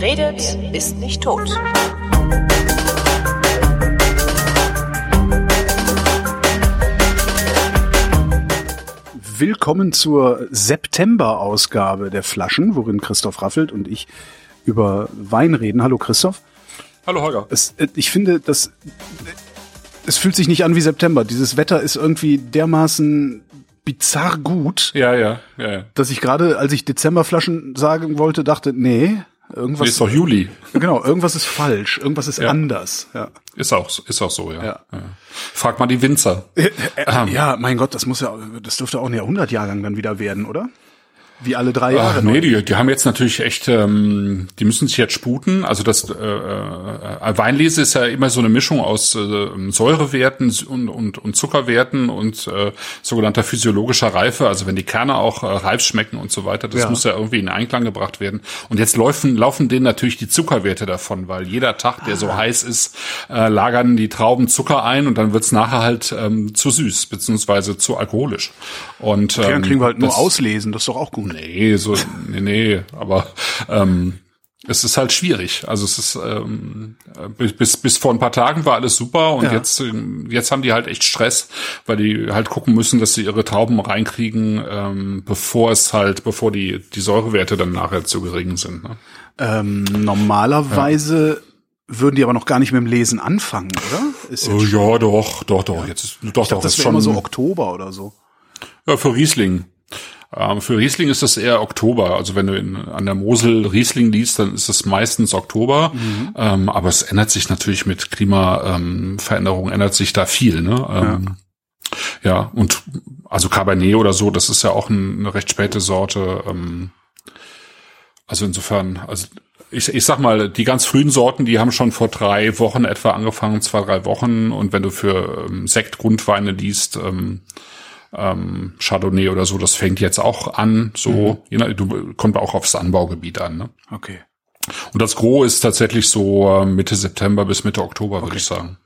Wer redet, ist nicht tot. Willkommen zur September-Ausgabe der Flaschen, worin Christoph Raffelt und ich über Wein reden. Hallo Christoph. Hallo Holger. Es, äh, ich finde, das, es fühlt sich nicht an wie September. Dieses Wetter ist irgendwie dermaßen bizarr gut, Ja, ja, ja. ja. dass ich gerade, als ich Dezemberflaschen sagen wollte, dachte, nee, irgendwas, Nee, ist doch Juli. genau, irgendwas ist falsch, irgendwas ist Ja. anders. Ja. Ist auch, ist auch so, ja. Ja. ja. Frag mal die Winzer. Äh, ja, mein Gott, das muss ja, das dürfte auch ein Jahrhundertjahrgang dann wieder werden, oder? Wie alle drei Jahre. Ach, nee, die, die haben jetzt natürlich echt, ähm, die müssen sich jetzt sputen. Also das äh, äh, Weinlese ist ja immer so eine Mischung aus äh, Säurewerten und, und, und Zuckerwerten und äh, sogenannter physiologischer Reife. Also wenn die Kerne auch äh, reif schmecken und so weiter, das Ja. muss ja irgendwie in Einklang gebracht werden. Und jetzt laufen, laufen denen natürlich die Zuckerwerte davon, weil jeder Tag, der Ah. so heiß ist, äh, lagern die Trauben Zucker ein und dann wird's nachher halt ähm, zu süß beziehungsweise zu alkoholisch. Und Okay, dann ähm, kriegen wir halt nur das- auslesen, das ist doch auch gut. Nee, so, nee, nee, aber ähm, es ist halt schwierig. Also es ist ähm, bis, bis vor ein paar Tagen war alles super und Ja. jetzt ähm, jetzt haben die halt echt Stress, weil die halt gucken müssen, dass sie ihre Trauben reinkriegen, ähm, bevor es halt, bevor die die Säurewerte dann nachher zu gering sind. Ne? Ähm, normalerweise würden die aber noch gar nicht mit dem Lesen anfangen, oder? Ist jetzt, ja, doch, doch, doch. Jetzt ist, doch, ich dachte, doch, das ist schon immer so Oktober oder so. Ja, für Riesling. Ähm, für Riesling ist das eher Oktober. Also wenn du in, an der Mosel Riesling liest, dann ist es meistens Oktober. Ähm, aber es ändert sich natürlich mit Klimaveränderungen, ähm, Veränderungen ändert sich da viel. Ne? Ähm, ja. und also Cabernet oder so, das ist ja auch ein, eine recht späte Sorte. Ähm, also insofern, also ich, ich sag mal, die ganz frühen Sorten, die haben schon vor drei Wochen etwa angefangen, zwei, drei Wochen. Und wenn du für ähm, Sektgrundweine liest, ähm, ähm, Chardonnay oder so, das fängt jetzt auch an, so, je nach, du, kommt auch aufs Anbaugebiet an. Ne? Okay. Und das Gros ist tatsächlich so äh, Mitte September bis Mitte Oktober, würde ich sagen.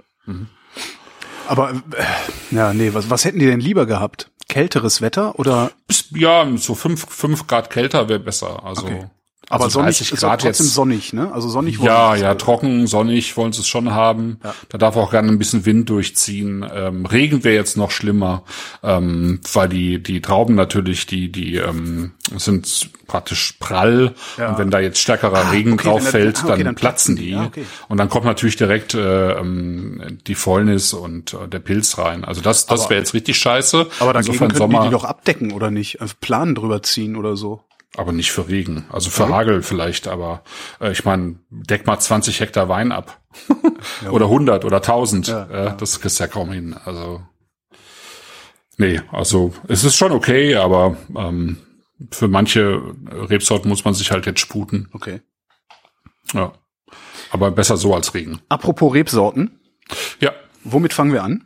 Aber äh, ja, nee, was, was hätten die denn lieber gehabt? Kälteres Wetter oder ja, so fünf, fünf Grad kälter wäre besser. Also, Okay. Aber also sonnig 30 ist Grad trotzdem jetzt. sonnig, ne? Also sonnig wollen Ja, ja, trocken, sonnig wollen sie es schon haben. Ja. Da darf auch gerne ein bisschen Wind durchziehen. Ähm, Regen wäre jetzt noch schlimmer, ähm, weil die die Trauben natürlich die die ähm, sind praktisch prall Ja. und wenn da jetzt stärkerer Regen okay, drauf fällt, ah, okay, dann, dann platzen die. die Ja, okay. und dann kommt natürlich direkt äh, ähm, die Fäulnis und äh, der Pilz rein. Also das das wäre jetzt richtig scheiße. Aber Insofern können die die doch abdecken oder nicht? Also Planen drüber ziehen oder so. Aber nicht für Regen. Also für Hagel vielleicht, aber äh, ich meine, deck mal 20 Hektar Wein ab. oder 100 oder 1000. Ja, äh, Das kriegst du ja kaum hin. Also nee, also es ist schon okay, aber ähm, für manche Rebsorten muss man sich halt jetzt sputen. Okay. Ja. Aber besser so als Regen. Apropos Rebsorten, Ja, womit fangen wir an?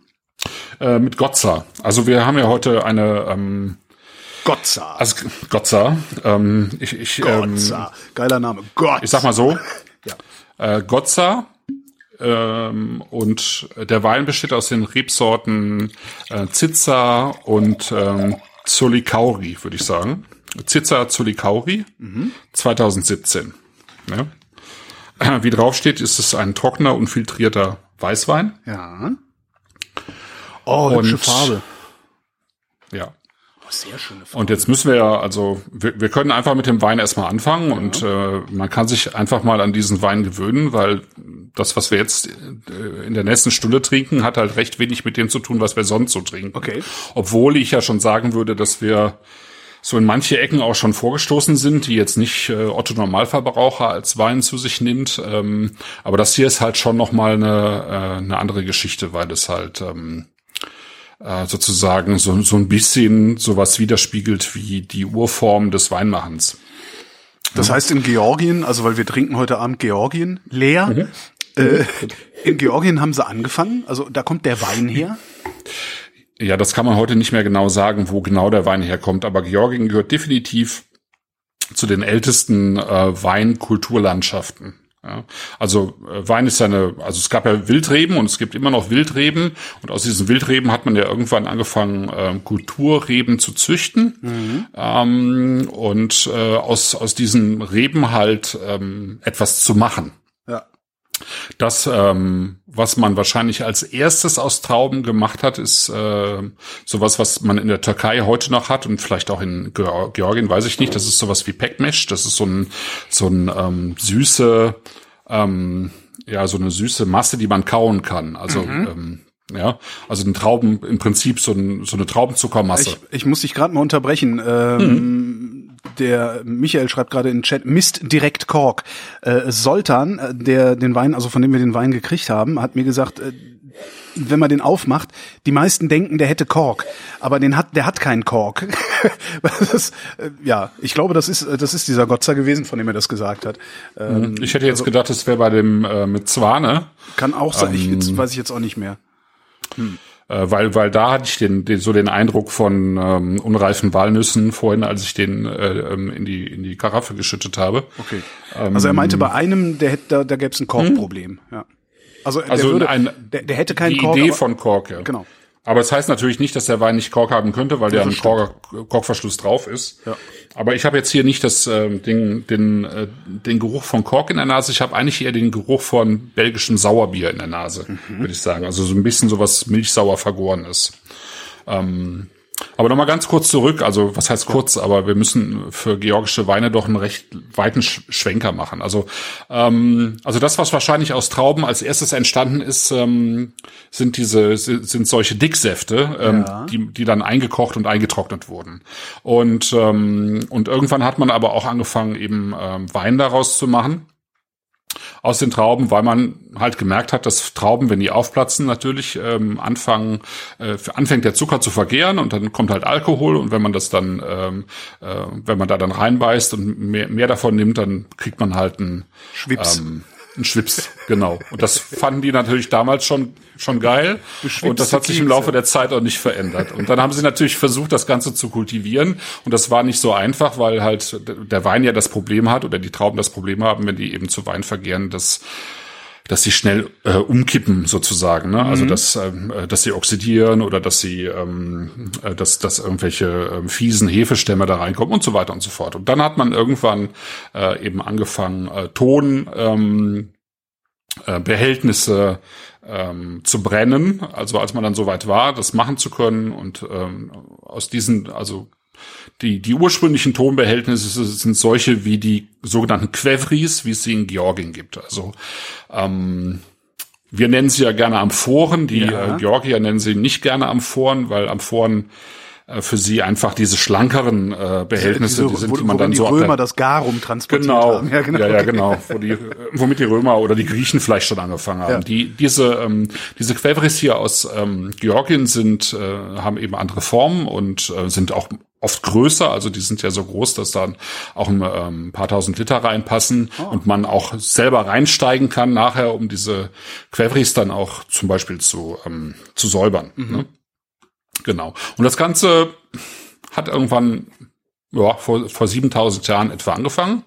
äh, mit Gotza. Also wir haben ja heute eine ähm, Gotza. also Gotza. Ähm, ich ich, ähm, Gotza. Geiler Name. Gott. ich sag mal so, Ja. äh, Gotza ähm, und der Wein besteht aus den Rebsorten äh, Zitza und ähm, Zolikauri, würde ich sagen. Zitza Zolikauri 2017. Ne? Äh, Wie drauf steht, ist es ein trockener und filtrierter Weißwein. Ja. Oh, hübsche Und- Farbe. Ja. Oh, sehr schöne Farbe. Und jetzt müssen wir ja, also wir, wir können einfach mit dem Wein erstmal anfangen und äh, man kann sich einfach mal an diesen Wein gewöhnen, weil das, was wir jetzt äh, in der nächsten Stunde trinken, hat halt recht wenig mit dem zu tun, was wir sonst so trinken. Okay. Obwohl ich ja schon sagen würde, dass wir so in manche Ecken auch schon vorgestoßen sind, die jetzt nicht äh, Otto Normalverbraucher als Wein zu sich nimmt. Ähm, aber das hier ist halt schon noch mal eine, äh, eine andere Geschichte, weil es halt ähm, äh, sozusagen so, so ein bisschen sowas widerspiegelt wie die Urform des Weinmachens. Das heißt in Georgien, also weil wir trinken heute Abend Georgien leer. Äh, in Georgien haben sie angefangen, also da kommt der Wein her. Ja, das kann man heute nicht mehr genau sagen, wo genau der Wein herkommt, aber Georgien gehört definitiv zu den ältesten äh, Weinkulturlandschaften. Ja, also äh, Wein ist ja eine, also es gab ja Wildreben und es gibt immer noch Wildreben und aus diesen Wildreben hat man ja irgendwann angefangen, äh, Kulturreben zu züchten mhm. ähm, und äh, aus aus diesen Reben halt ähm, etwas zu machen. Ja. Das, ähm, was man wahrscheinlich als erstes aus Trauben gemacht hat, ist äh, sowas, was man in der Türkei heute noch hat und vielleicht auch in Georgien, weiß ich nicht. Das ist sowas wie Pekmesh. Das ist so ein so ein ähm, süße, ähm, ja, so eine süße Masse, die man kauen kann. Also mhm. ähm, ja, also ein Trauben, im Prinzip so, ein, so eine Traubenzuckermasse. Ich, ich muss dich gerade mal unterbrechen. Ähm, mhm. Der Michael schreibt gerade in den Chat, Mist direkt Kork. Äh, Soltan, äh, der den Wein, also von dem wir den Wein gekriegt haben, hat mir gesagt, äh, wenn man den aufmacht, die meisten denken, der hätte Kork, aber den hat, der hat keinen Kork. das, äh, ja, ich glaube, das ist, das ist dieser Gotzer gewesen, von dem er das gesagt hat. Ähm, ich hätte jetzt also, gedacht, das wäre bei dem äh, mit Zwane. Kann auch sein, ähm, ich, jetzt weiß ich jetzt auch nicht mehr. Hm. Äh, weil, weil da hatte ich den, den, so den Eindruck von ähm, unreifen Walnüssen vorhin, als ich den äh, ähm, in die in die Karaffe geschüttet habe. Okay. Ähm, also er meinte bei einem, der hätte, da, da gäbe es ein Korkproblem. Hm? Ja. Also, also würde, ein, der, der hätte keinen die Kork. Die Idee von Kork, ja. Genau. Aber es das heißt natürlich nicht, dass der Wein nicht Kork haben könnte, weil ja, der ein Kork, Korkverschluss drauf ist. Ja. Aber ich habe jetzt hier nicht das äh, Ding, den, äh, den Geruch von Kork in der Nase. Ich habe eigentlich eher den Geruch von belgischem Sauerbier in der Nase, mhm. würde ich sagen. Also so ein bisschen sowas milchsauer vergoren ist. Ähm, aber nochmal ganz kurz zurück, also was heißt kurz, aber wir müssen für georgische Weine doch einen recht weiten Schwenker machen. Also, ähm, also das, was wahrscheinlich aus Trauben als erstes entstanden ist, ähm, sind diese, sind solche Dicksäfte, ähm, ja. die, die dann eingekocht und eingetrocknet wurden. Und, ähm, und irgendwann hat man aber auch angefangen, eben ähm, Wein daraus zu machen aus den Trauben, weil man halt gemerkt hat, dass Trauben, wenn die aufplatzen, natürlich ähm, anfangen, äh, anfängt der Zucker zu vergehren und dann kommt halt Alkohol und wenn man das dann, ähm, äh, wenn man da dann reinbeißt und mehr, mehr davon nimmt, dann kriegt man halt ein Schwips. Ähm, ein Schwips, genau. Und das fanden die natürlich damals schon schon geil. Und das hat sich im Laufe der Zeit auch nicht verändert. Und dann haben sie natürlich versucht, das Ganze zu kultivieren. Und das war nicht so einfach, weil halt der Wein ja das Problem hat oder die Trauben das Problem haben, wenn die eben zu Wein vergehren, dass dass sie schnell äh, umkippen sozusagen, ne? Also mhm. dass ähm, äh, dass sie oxidieren oder dass sie ähm, äh, dass dass irgendwelche äh, fiesen Hefestämme da reinkommen und so weiter und so fort. Und dann hat man irgendwann äh, eben angefangen äh, Ton ähm, äh, Behältnisse ähm, zu brennen. Also als man dann soweit war, das machen zu können und ähm, aus diesen, also die, die ursprünglichen Tonbehältnisse sind solche wie die sogenannten Quevris, wie es sie in Georgien gibt. Also ähm, wir nennen sie ja gerne Amphoren, die ja. äh, Georgier nennen sie nicht gerne Amphoren, weil Amphoren äh, für sie einfach diese schlankeren äh, Behältnisse, diese, die sind, wo, die man dann die so Römer das Garum transportiert genau, haben. Ja, genau, ja, ja genau, wo die, womit die Römer oder die Griechen vielleicht schon angefangen haben. Ja. Die diese ähm, diese Quevris hier aus ähm, Georgien sind äh, haben eben andere Formen und äh, sind auch oft größer, also die sind ja so groß, dass dann auch ein ähm, paar tausend Liter reinpassen oh. und man auch selber reinsteigen kann nachher, um diese Quevris dann auch zum Beispiel zu ähm, zu säubern. Mhm. Ne? Genau. Und das Ganze hat irgendwann ja, vor, vor 7000 Jahren etwa angefangen.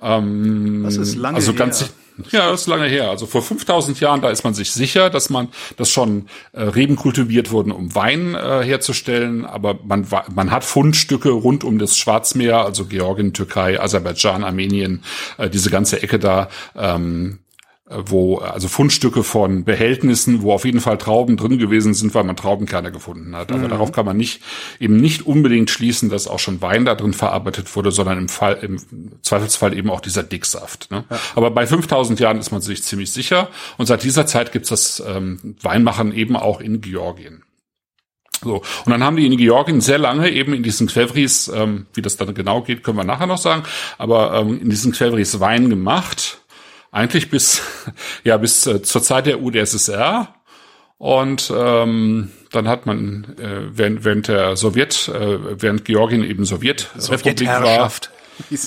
Ähm, das ist lange also ganz, her. Ja, das ist lange her. Also vor 5000 Jahren, da ist man sich sicher, dass man, dass schon äh, Reben kultiviert wurden, um Wein äh, herzustellen. Aber man, man hat Fundstücke rund um das Schwarzmeer, also Georgien, Türkei, Aserbaidschan, Armenien, äh, diese ganze Ecke da, ähm, wo also Fundstücke von Behältnissen, wo auf jeden Fall Trauben drin gewesen sind, weil man Traubenkerne gefunden hat. Aber mhm. darauf kann man nicht eben nicht unbedingt schließen, dass auch schon Wein da drin verarbeitet wurde, sondern im Fall im Zweifelsfall eben auch dieser Dicksaft. Ne? Ja. Aber bei 5000 Jahren ist man sich ziemlich sicher und seit dieser Zeit gibt's das ähm, Weinmachen eben auch in Georgien. So. Und dann haben die in Georgien sehr lange eben in diesen Quevris, ähm, wie das dann genau geht, können wir nachher noch sagen, aber ähm, in diesen Quevris Wein gemacht eigentlich bis ja bis äh, zur Zeit der UdSSR und ähm, dann hat man äh, während, während der Sowjet äh, während Georgien eben Sowjetrepublik war.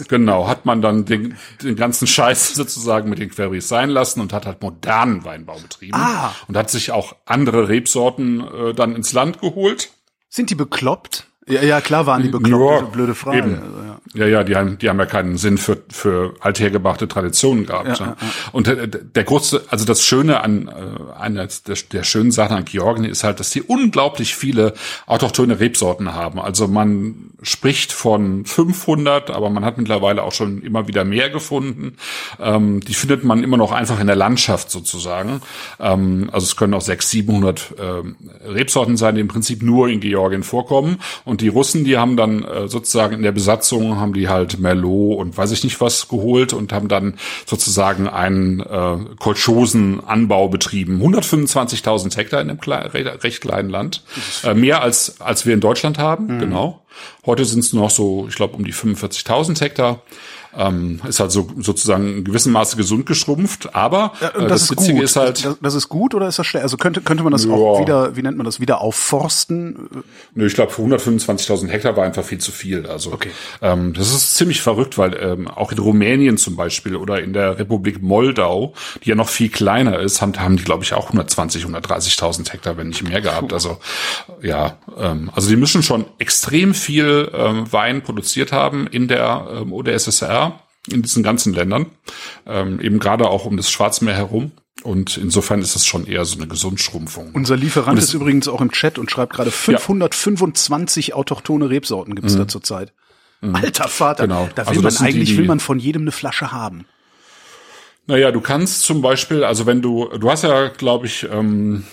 Genau hat man dann den, den ganzen Scheiß sozusagen mit den Queries sein lassen und hat halt modernen Weinbau betrieben ah. und hat sich auch andere Rebsorten äh, dann ins Land geholt. Sind die bekloppt Ja, ja, klar waren die bekloppt, ja, blöde Frage. Eben. Also, ja. ja, ja, die haben, die haben ja keinen Sinn für, für althergebrachte Traditionen gehabt. Ja, ja, Und der, der große, also das Schöne an, äh, einer der, der schönen Sachen an Georgien ist halt, dass die unglaublich viele autochthone Rebsorten haben. Also man spricht von 500, aber man hat mittlerweile auch schon immer wieder mehr gefunden. Ähm, die findet man immer noch einfach in der Landschaft sozusagen. Ähm, also es können auch 600, 700 äh, Rebsorten sein, die im Prinzip nur in Georgien vorkommen. Und die Russen, die haben dann äh, sozusagen in der Besatzung, haben die halt Merlot und weiß ich nicht was geholt und haben dann sozusagen einen äh, Kolchosenanbau betrieben. 125.000 Hektar in einem kle recht kleinen Land. Äh, mehr als, als wir in Deutschland haben, mhm. genau. Heute sind es noch so, ich glaube, um die 45.000 Hektar ähm, ist halt so sozusagen in gewissem Maße gesund geschrumpft. Aber äh, das, das ist Witzige gut. ist halt, das, das, ist gut oder ist das schlecht? Also könnte könnte man das ja. auch wieder, wie nennt man das, wieder aufforsten? Nö, ich glaube, für 125.000 Hektar war einfach viel zu viel. Also okay. ähm, das ist ziemlich verrückt, weil ähm, auch in Rumänien zum Beispiel oder in der Republik Moldau, die ja noch viel kleiner ist, haben, haben die glaube ich auch 120, 130.000 Hektar, wenn nicht mehr gehabt. Also ja, ähm, also die müssen schon extrem viel ähm, Wein produziert haben in der ähm, OdSSR in diesen ganzen Ländern, ähm, eben gerade auch um das Schwarzmeer herum. Und insofern ist es schon eher so eine Gesundschrumpfung. Unser Lieferant ist übrigens auch im Chat und schreibt gerade 525 ja. autochtone Rebsorten gibt es mhm. da zurzeit. Mhm. Alter Vater, genau. da will also man eigentlich die, will man von jedem eine Flasche haben. Naja, du kannst zum Beispiel, also wenn du, du hast ja, glaube ich, ähm,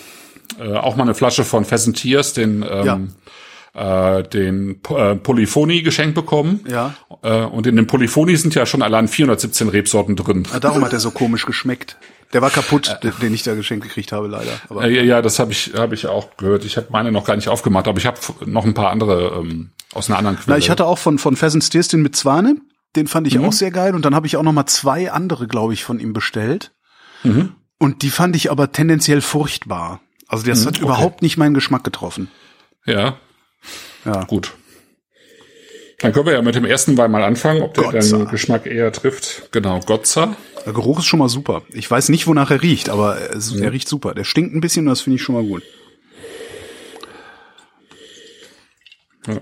äh, auch mal eine Flasche von Pheasant Tears, den ähm, ja äh, den äh, Polyphony geschenkt bekommen. Ja. Äh, und in dem Polyphony sind ja schon allein 417 Rebsorten drin. Ja, darum hat er so komisch geschmeckt. Der war kaputt, den ich da geschenkt gekriegt habe, leider. Aber äh, ja, das habe ich, hab ich auch gehört. Ich habe meine noch gar nicht aufgemacht, aber ich habe noch ein paar andere ähm, aus einer anderen Quelle. Na, ich hatte auch von, von Pheasant Steers den mit Zwane. Den fand ich mhm. auch sehr geil. Und dann habe ich auch noch mal zwei andere, glaube ich, von ihm bestellt. Mhm. Und die fand ich aber tendenziell furchtbar. Also das mhm, hat okay. überhaupt nicht meinen Geschmack getroffen. Ja, ja. Gut. Dann können wir ja mit dem ersten Wein mal anfangen, ob der Gotza. deinen Geschmack eher trifft. Genau, Gotza. Der Geruch ist schon mal super. Ich weiß nicht, wonach er riecht, aber es, mhm. er riecht super. Der stinkt ein bisschen und das finde ich schon mal gut. Ja.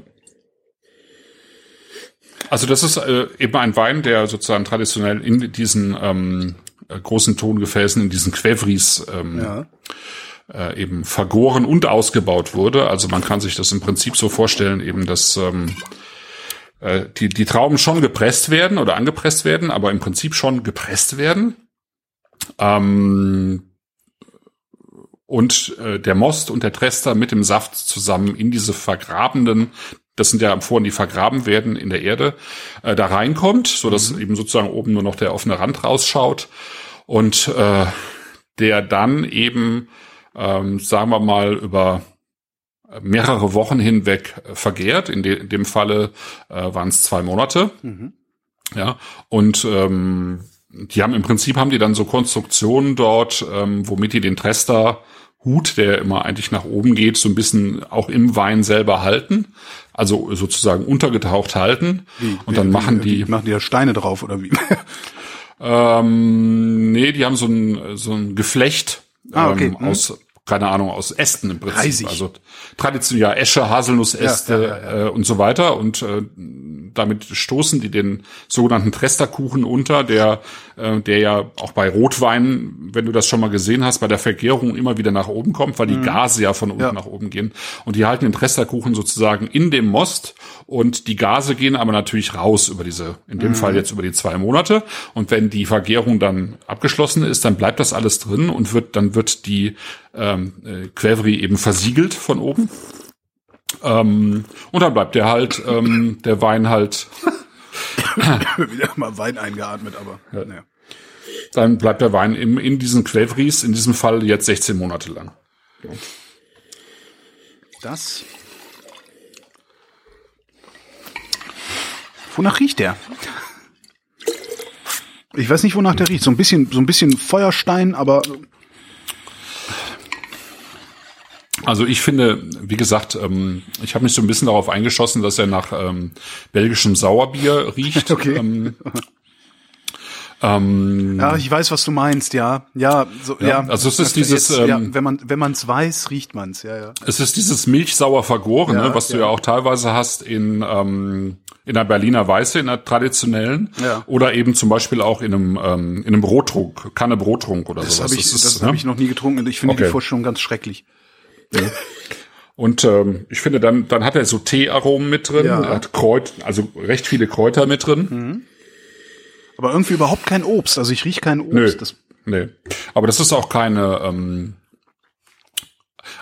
Also das ist äh, eben ein Wein, der sozusagen traditionell in diesen ähm, großen Tongefäßen, in diesen Quevris ähm, ja äh, eben vergoren und ausgebaut wurde. Also man kann sich das im Prinzip so vorstellen, eben dass ähm, äh, die, die Trauben schon gepresst werden oder angepresst werden, aber im Prinzip schon gepresst werden. Ähm, und äh, der Most und der Trester mit dem Saft zusammen in diese vergrabenen, das sind ja Amphoren, die vergraben werden in der Erde, äh, da reinkommt, so dass mhm. eben sozusagen oben nur noch der offene Rand rausschaut und äh, der dann eben ähm, sagen wir mal, über mehrere Wochen hinweg vergehrt. In, de in dem Falle äh, waren es zwei Monate. Mhm. Ja, und ähm, die haben im Prinzip haben die dann so Konstruktionen dort, ähm, womit die den Trester Hut, der immer eigentlich nach oben geht, so ein bisschen auch im Wein selber halten, also sozusagen untergetaucht halten. Wie, und dann wie, machen die machen die da Steine drauf oder wie? ähm, nee, die haben so ein so ein Geflecht ah, okay. ähm, hm. aus keine Ahnung, aus Ästen im Prinzip. Reisig. Also traditionell ja Esche, Haselnussäste ja, ja, Äh, und so weiter. Und äh, damit stoßen die den sogenannten Tresterkuchen unter, der, äh, der ja auch bei Rotwein, wenn du das schon mal gesehen hast, bei der Vergärung immer wieder nach oben kommt, weil die mhm. Gase ja von unten nach oben gehen. Und die halten den Tresterkuchen sozusagen in dem Most und die Gase gehen aber natürlich raus über diese, in dem mhm. Fall jetzt über die zwei Monate. Und wenn die Vergärung dann abgeschlossen ist, dann bleibt das alles drin und wird, dann wird die ähm, äh, Quevri eben versiegelt von oben. Ähm, und dann bleibt der halt, ähm, der Wein halt. Wieder mal Wein eingeatmet, aber ja. naja. Dann bleibt der Wein im, in diesen Quevris, in diesem Fall jetzt 16 Monate lang. Ja. Das. Wonach riecht der? Ich weiß nicht, wonach der riecht. So ein bisschen, so ein bisschen Feuerstein, aber Also ich finde, wie gesagt, ähm, ich habe mich so ein bisschen darauf eingeschossen, dass er nach ähm, belgischem Sauerbier riecht. Okay. Ähm, Ähm, Ja, ich weiß, was du meinst, ja. Ja, so, ja. also es ist Das- dieses, jetzt, ja, ähm, wenn man wenn man es weiß, riecht man es, ja, ja. Es ist dieses milchsauer vergorene, Ja, was du ja. ja auch teilweise hast in ähm, in der Berliner Weiße, in der traditionellen, Ja. oder eben zum Beispiel auch in einem ähm, in einem Brottrunk, Kanne Brottrunk oder Das sowas. habe ich, ist, das ne? hab ich noch nie getrunken und ich finde Okay. die Vorstellung ganz schrecklich. Und ähm, ich finde, dann dann hat er so Teearomen mit drin, Ja. er hat Kräut, also recht viele Kräuter mit drin. Aber irgendwie überhaupt kein Obst. Also ich riech kein Obst. Nö. Das, Nee. Aber das ist auch keine. Ähm,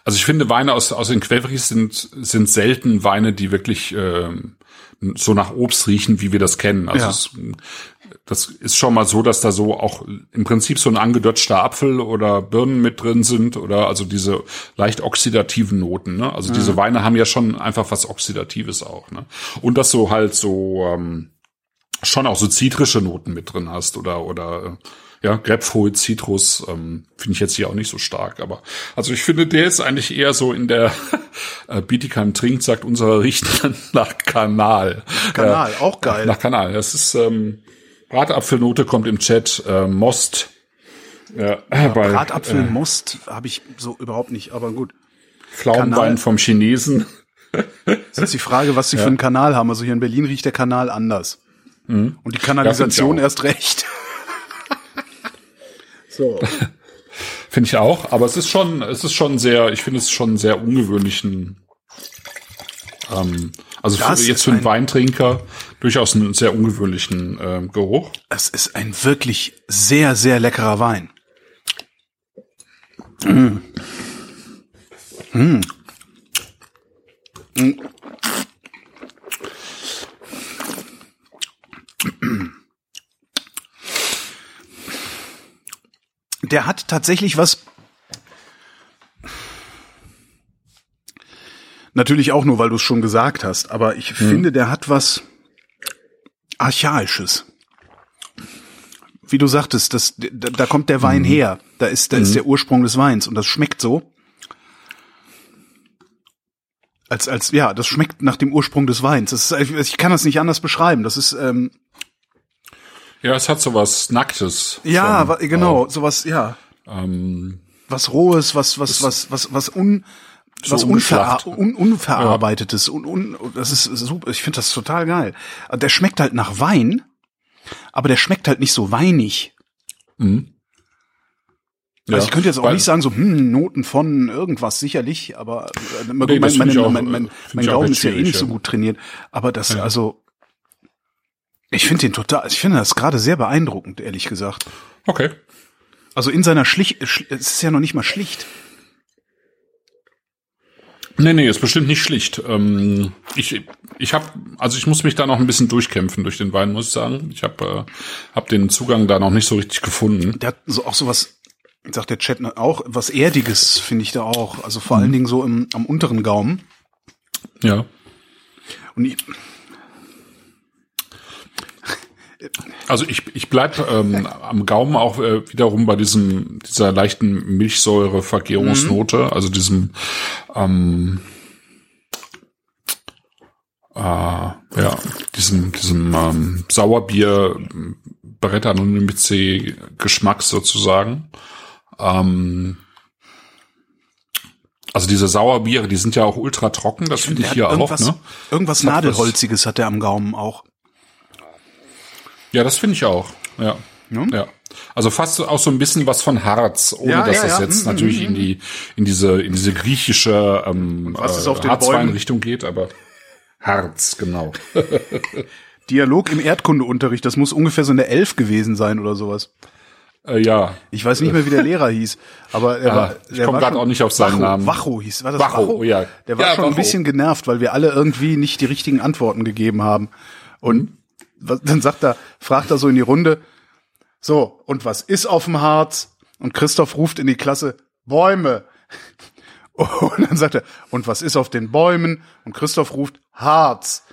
also ich finde Weine aus aus den Quevris sind sind selten Weine, die wirklich ähm, so nach Obst riechen, wie wir das kennen. Also Ja. es, das ist schon mal so, dass da so auch im Prinzip so ein angedötschter Apfel oder Birnen mit drin sind oder also diese leicht oxidativen Noten. Ne? Also diese Weine haben ja schon einfach was Oxidatives auch. Ne? Und dass du halt so ähm, schon auch so zitrische Noten mit drin hast oder oder äh, ja Grapefruit, Zitrus ähm, finde ich jetzt hier auch nicht so stark, aber also ich finde der ist eigentlich eher so in der äh, Bietigheim trinkt sagt unser riecht nach Kanal. Kanal, auch geil. Nach Kanal. Das ist ähm, Bratapfelnote kommt im Chat äh, Most. Ja, bei Bratapfel, Most habe ich so überhaupt nicht, aber gut. Pflaumenwein vom Chinesen. Das ist die Frage, was sie für einen Kanal haben. Also hier in Berlin riecht der Kanal anders. Und die Kanalisation Ja, erst recht. So. Finde ich auch, aber es ist schon, es ist schon sehr, ich finde es schon sehr ungewöhnlichen, ähm, also für, jetzt für einen ein- Weintrinker durchaus einen sehr ungewöhnlichen ähm, Geruch. Es ist ein wirklich sehr, sehr leckerer Wein. Der hat tatsächlich was. Natürlich auch nur, weil du es schon gesagt hast, aber ich finde, der hat was Archaisches wie du sagtest, das, da, da kommt der Wein her. Da ist, da ist der Ursprung des Weins und das schmeckt so. Als, als, ja, das schmeckt nach dem Ursprung des Weins. Das ist, ich kann das nicht anders beschreiben. Das ist, ähm, Ja, es hat so was Nacktes. ja, wa, genau, auch. sowas, ja, Ähm, was Rohes, was, was, was, was, was un, So was unverar un, unverarbeitetes. Un, un, das ist super. Ich finde das total geil. Der schmeckt halt nach Wein, aber der schmeckt halt nicht so weinig. mhm. Also Ja, ich könnte jetzt auch nicht sagen, so hm, Noten von irgendwas, sicherlich, aber äh, mein, Nee, mein, mein, mein, äh, find mein ich auch Gaumen ist ja eh nicht so ja. gut trainiert. Aber das, Ja. also, ich finde den total, ich finde das gerade sehr beeindruckend, ehrlich gesagt. Okay. Also in seiner schlicht, schli- es ist ja noch nicht mal schlicht. Nee, nee, ist bestimmt nicht schlicht. Ähm, ich ich habe, also ich muss mich da noch ein bisschen durchkämpfen durch den Wein, muss ich sagen. Ich habe äh, hab den Zugang da noch nicht so richtig gefunden. Der hat so auch sowas, sagt der Chat auch, was Erdiges finde ich da auch. Also vor allen Dingen so im, am unteren Gaumen. Ja. Und ich, Also ich, ich bleib ähm, am Gaumen auch äh, wiederum bei diesem dieser leichten Milchsäure-Vergärungsnote, also diesem ähm, äh, ja diesem diesem ähm, Sauerbier Brett Anonymice Geschmack sozusagen. Ähm, also diese Sauerbiere, die sind ja auch ultra trocken, das finde ich der hier hat auch. irgendwas, Ne? irgendwas Nadelholziges hat der am Gaumen auch. Ja, das finde ich auch. Ja. Ja. Ja. Also fast auch so ein bisschen was von Harz, ohne Ja, dass ja, das jetzt Mhm, natürlich mhm, in die in diese in diese griechische ähm, was ist auf den Harzweinrichtung geht, aber Harz, genau. Dialog im Erdkundeunterricht, das muss ungefähr so eine Elf gewesen sein oder sowas. äh, ja, Ich weiß nicht mehr, wie der Lehrer hieß, aber er Ah, war, ich der komm war grad schon- auch nicht auf seinen Wacho, Namen. Wacho hieß, war das Wacho, Wacho? oh ja. Der war Ja, schon ein Wacho. bisschen genervt, weil wir alle irgendwie nicht die richtigen Antworten gegeben haben. Und was, dann sagt er, fragt er so in die Runde, so, und was ist auf dem Harz? Und Christoph ruft in die Klasse, Bäume. Und dann sagt er, und was ist auf den Bäumen? Und Christoph ruft, Harz.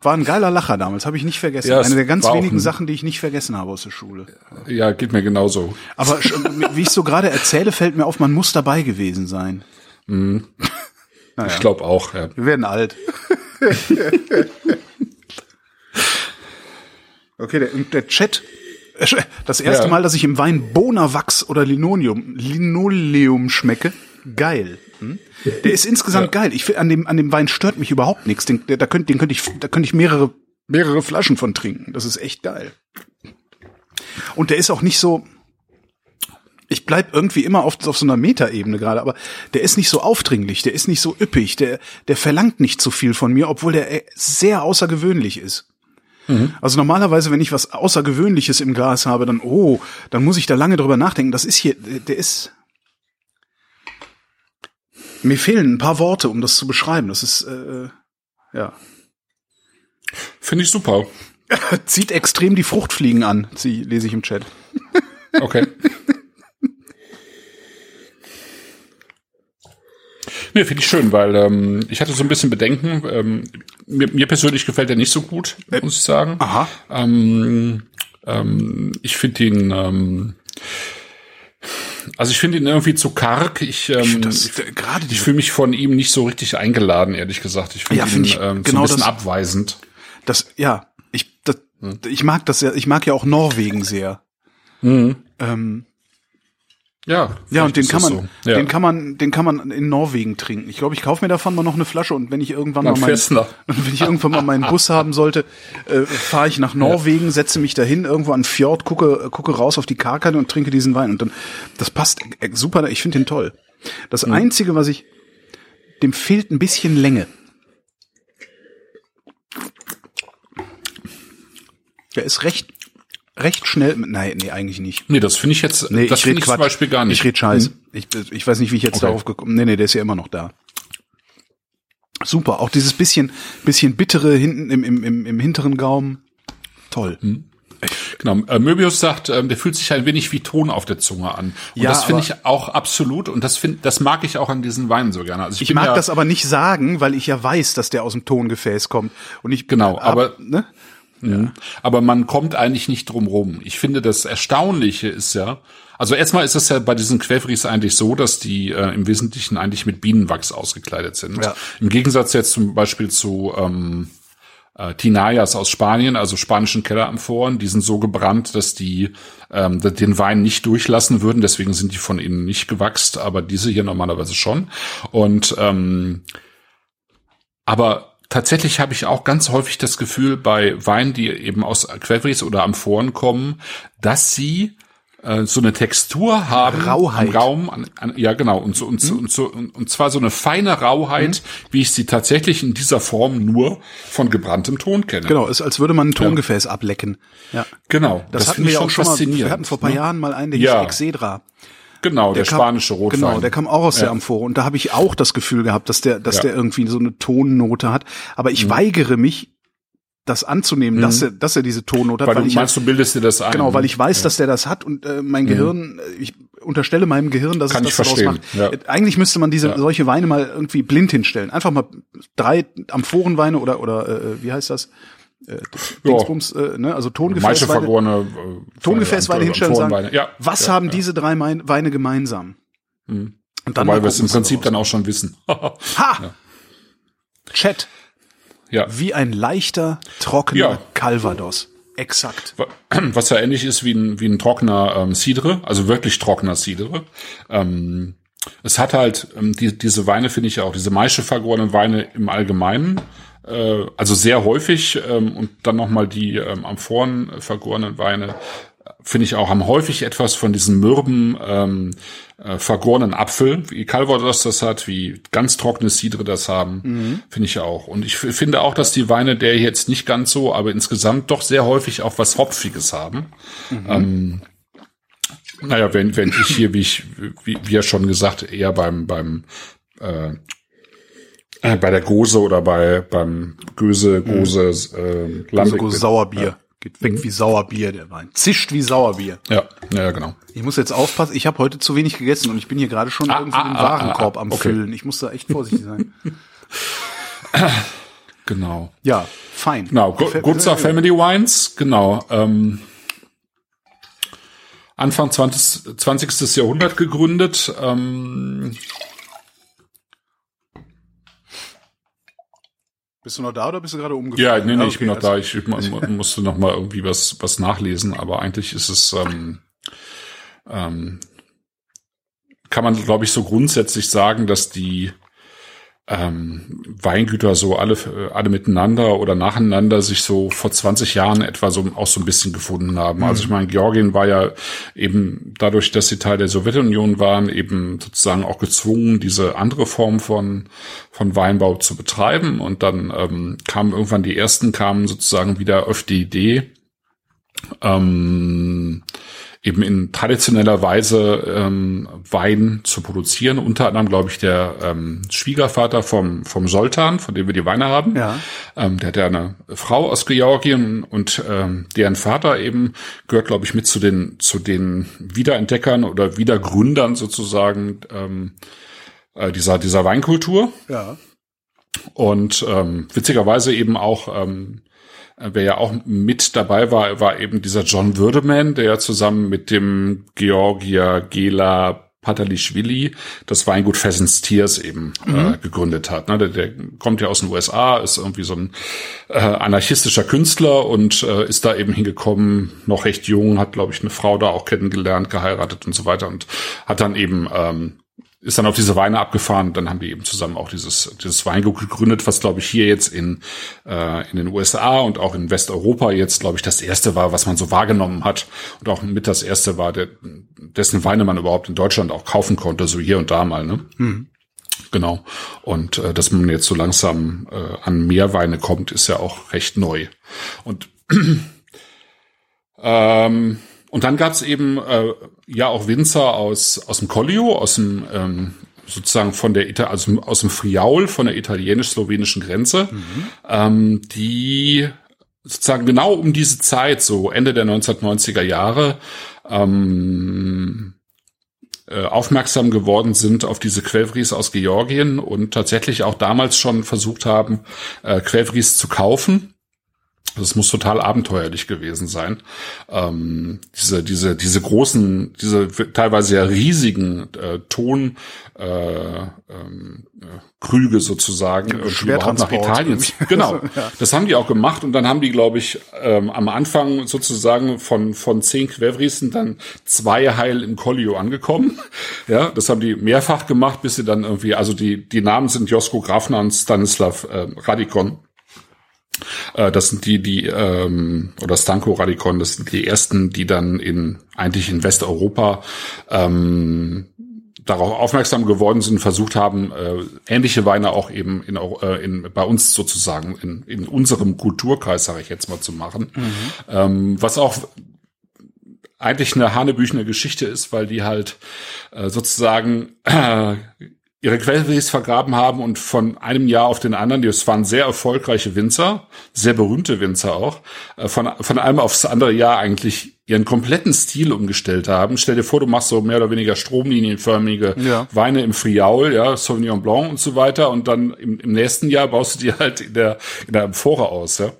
War ein geiler Lacher damals, habe ich nicht vergessen. Ja, Eine der ganz wenigen Sachen, die ich nicht vergessen habe aus der Schule. ja, geht mir genauso. Aber wie ich so gerade erzähle, fällt mir auf, man muss dabei gewesen sein. Ich glaube auch, ja. Wir werden alt. Okay, der, der Chat Das erste Ja. Mal, dass ich im Wein Bonawachs oder Linoleum, Linoleum schmecke, geil. Hm? Der ist insgesamt Ja. geil. Ich an dem an dem Wein stört mich überhaupt nichts. Den, der, da könnte den könnte ich da könnte ich mehrere mehrere Flaschen von trinken. Das ist echt geil. Und der ist auch nicht so ich bleib irgendwie immer auf, auf so einer Metaebene gerade, aber der ist nicht so aufdringlich, der ist nicht so üppig, der, der verlangt nicht so viel von mir, obwohl der äh, sehr außergewöhnlich ist. Also normalerweise, wenn ich was Außergewöhnliches im Glas habe, dann, oh, dann muss ich da lange drüber nachdenken. Das ist hier, der der ist. Mir fehlen ein paar Worte, um das zu beschreiben. Das ist, äh, ja. Finde ich super. Zieht extrem die Fruchtfliegen an, sie, lese ich im Chat. Okay. Nee, finde ich schön, weil ähm, ich hatte so ein bisschen Bedenken. Ähm, mir, mir persönlich gefällt er nicht so gut, muss ich sagen. Aha. Ähm, ähm, ich finde ihn, ähm, also ich finde ihn irgendwie zu karg. Ich, ähm, Das, gerade ich fühle mich von ihm nicht so richtig eingeladen, ehrlich gesagt. Ich finde Ja, ihn find ich ähm, so genau ein bisschen das- abweisend. Das, ja, ich, das, ich mag das ja, ich mag ja auch Norwegen sehr. Mhm. Ähm, Ja, ja, und den kann man, so. Ja. den kann man, den kann man in Norwegen trinken. Ich glaube, ich kaufe mir davon mal noch eine Flasche und wenn ich irgendwann mal mein, fährst du nach- wenn ich irgendwann mal meinen Bus haben sollte, äh, fahre ich nach Norwegen, setze mich dahin irgendwo an Fjord, gucke, gucke raus auf die Karkane und trinke diesen Wein und dann, das passt äh, super. Ich finde den toll. Das Mhm. einzige, was ich, dem fehlt ein bisschen Länge. Der ist recht, recht schnell. Nein, nee, eigentlich nicht. Nee, das finde ich jetzt, Nee, das finde ich Quatsch. zum Beispiel gar nicht. Ich red Scheiß. Ich, ich weiß nicht, wie ich jetzt Okay. darauf gekommen Nee, nee, der ist ja immer noch da. Super. Auch dieses bisschen, bisschen bittere hinten im, im, im, im hinteren Gaumen. Toll. Genau. Äh, Möbius sagt, ähm, der fühlt sich ein wenig wie Ton auf der Zunge an. Und Ja, das finde ich auch absolut und das finde, das mag ich auch an diesen Weinen so gerne. Also ich, Ich mag ja, das aber nicht sagen, weil ich ja weiß, dass der aus dem Tongefäß kommt. Und ich Genau, ab- aber- ne? Mhm. Aber man kommt eigentlich nicht drum rum. Ich finde, das Erstaunliche ist ja, also erstmal ist es ja bei diesen Quellfries eigentlich so, dass die äh, im Wesentlichen eigentlich mit Bienenwachs ausgekleidet sind. Ja. Im Gegensatz jetzt zum Beispiel zu ähm, äh, Tinayas aus Spanien, also spanischen Kelleramphoren, die sind so gebrannt, dass die ähm, den Wein nicht durchlassen würden, deswegen sind die von innen nicht gewachst, aber diese hier normalerweise schon. Und ähm, aber tatsächlich habe ich auch ganz häufig das Gefühl bei Weinen, die eben aus Quellfries oder Amphoren kommen, dass sie äh, so eine Textur haben Rauheit. Gaumen, an, an, ja genau, und so, und, so, und, so, und, und zwar so eine feine Rauheit, wie ich sie tatsächlich in dieser Form nur von gebranntem Ton kenne. Genau, ist, als würde man ein Tongefäß ablecken. Ja. Genau, Das, hatten finde wir ja auch schon mal. Wir hatten vor ein paar ne? Jahren mal einen, der Ja. hieß Excedra. Genau, der, kam- spanische Rotwein. Genau, der kam auch aus der Ja. Amphore und da habe ich auch das Gefühl gehabt, dass der, dass Ja. Mhm. der irgendwie so eine Tonnote hat. Aber ich weigere mich, das anzunehmen, dass er, dass er diese Tonnote hat, weil, weil, du ich meinst, du bildest dir das ein. genau, weil ich weiß, dass der das hat und äh, mein Gehirn, äh, ich unterstelle meinem Gehirn, dass Kann es ich das daraus macht. ja. Äh, Eigentlich müsste man diese Ja. solche Weine mal irgendwie blind hinstellen. Einfach mal drei Amphorenweine oder oder äh, wie heißt das? Äh, Dingsbums, äh, ne? Also Tongefäßweine. vergorene äh, Tongefäßweine Amphoren- hinstellen und sagen, ja, was ja, haben ja. diese drei Mein Weine gemeinsam? Und dann Weil mal wir es im Prinzip dann auch schon wissen. Ha! Chat, ja. wie ein leichter, trockener Ja. Calvados. Exakt. Was ja ähnlich ist wie ein, wie ein trockener ähm, Cidre, also wirklich trockener Cidre. Ähm, es hat halt, ähm, die, diese Weine finde ich ja auch, diese Maische vergorenen Weine im Allgemeinen, äh, also sehr häufig ähm, und dann nochmal die ähm, Amphoren vergorenen Weine, finde ich auch, haben häufig etwas von diesem mürben, ähm, äh, vergorenen Apfel, wie Calvados das hat, wie ganz trockene Cidre das haben, finde ich auch. Und ich finde auch, dass die Weine der jetzt nicht ganz so, aber insgesamt doch sehr häufig auch was Hopfiges haben. Ähm, naja, wenn, wenn ich hier, wie ich, wie, wie ja schon gesagt, eher beim, beim, äh, äh, bei der Gose oder bei, beim Göse, Gose, äh, Lambic So bin. Sauerbier. Geht weg wie Sauerbier, der Wein. Zischt wie Sauerbier. Ja, ja, genau. Ich muss jetzt aufpassen, ich habe heute zu wenig gegessen und ich bin hier gerade schon Ah, irgendwie ah, den ah, Warenkorb ah, am okay. Füllen. Ich muss da echt vorsichtig sein. Genau. Ja, fein. Genau, Gutzer Family Wines, genau. Ähm, Anfang 20. 20. Jahrhundert gegründet. Ähm, Bist du noch da oder bist du gerade umgefallen? Ja, nee, nee, Ah, ich bin okay, noch da. also- Ich man, musste noch mal irgendwie was, was nachlesen, aber eigentlich ist es, ähm, ähm, kann man, glaube ich, so grundsätzlich sagen, dass die ähm, Weingüter so alle, alle miteinander oder nacheinander sich so vor 20 Jahren etwa so auch so ein bisschen gefunden haben. Also ich meine, Georgien war ja eben dadurch, dass sie Teil der Sowjetunion waren, eben sozusagen auch gezwungen, diese andere Form von, von Weinbau zu betreiben. Und dann ähm, kamen irgendwann die ersten, kamen sozusagen wieder auf die Idee, ähm, eben in traditioneller Weise ähm, Wein zu produzieren. Unter anderem, glaube ich, der ähm, Schwiegervater vom, vom Soltan, von dem wir die Weine haben. Ja. Ähm, der hat ja eine Frau aus Georgien und ähm, deren Vater eben gehört, glaube ich, mit zu den, zu den Wiederentdeckern oder Wiedergründern sozusagen ähm, äh, dieser, dieser Weinkultur. Ja. Und ähm, witzigerweise eben auch, ähm, wer ja auch mit dabei war, war eben dieser John Würdeman, der ja zusammen mit dem Georgier Gela Patalischwili das Weingut Pheasants Tears eben äh, gegründet hat. Ne? Der, der kommt ja aus den USA, ist irgendwie so ein äh, anarchistischer Künstler und äh, ist da eben hingekommen, noch recht jung, hat, glaube ich, eine Frau da auch kennengelernt, geheiratet und so weiter und hat dann eben ähm, ist dann auf diese Weine abgefahren. Dann haben die eben zusammen auch dieses, dieses Weingut gegründet, was glaube ich hier jetzt in, äh, in den USA und auch in Westeuropa jetzt, glaube ich, das erste war, was man so wahrgenommen hat und auch mit das erste war, der, dessen Weine man überhaupt in Deutschland auch kaufen konnte, so hier und da mal. Ne? Genau. Und äh, dass man jetzt so langsam äh, an Meerweine kommt, ist ja auch recht neu. Und ähm, und dann gab's eben äh, ja auch Winzer aus aus dem Collio, aus dem ähm, sozusagen von der Ita also aus dem Friaul von der italienisch-slowenischen Grenze, ähm, die sozusagen genau um diese Zeit, so Ende der 1990er Jahre, ähm, äh, aufmerksam geworden sind auf diese Quellvries aus Georgien und tatsächlich auch damals schon versucht haben, äh, Quellvries zu kaufen. Das muss total abenteuerlich gewesen sein. Ähm, diese, diese, diese großen, diese teilweise ja riesigen äh, Ton äh, ähm, äh, Krüge sozusagen irgendwie überhaupt nach. Italien. Genau, das haben die auch gemacht und dann haben die, glaube ich, ähm, am Anfang sozusagen von von zehn Quervriesen dann zwei heil im Collio angekommen. Ja, das haben die mehrfach gemacht, bis sie dann irgendwie, also die die Namen sind Josko Grafner und Stanislav äh, Radikon. Äh, Das sind die, die ähm, oder Stanko Radikon, das sind die ersten, die dann in eigentlich in Westeuropa ähm, darauf aufmerksam geworden sind, versucht haben, äh, ähnliche Weine auch eben in, äh, in bei uns sozusagen in, in unserem Kulturkreis, sage ich jetzt mal, zu machen. Ähm, was auch eigentlich eine hanebüchene Geschichte ist, weil die halt äh, sozusagen äh, ihre Quellwes vergraben haben und von einem Jahr auf den anderen, das waren sehr erfolgreiche Winzer, sehr berühmte Winzer auch, äh, von, von einem aufs andere Jahr eigentlich ihren kompletten Stil umgestellt haben. Stell dir vor, du machst so mehr oder weniger stromlinienförmige Ja. Weine im Friaul, ja, Sauvignon Blanc und so weiter und dann im, im nächsten Jahr baust du die halt in der, in der Amphora aus, ja.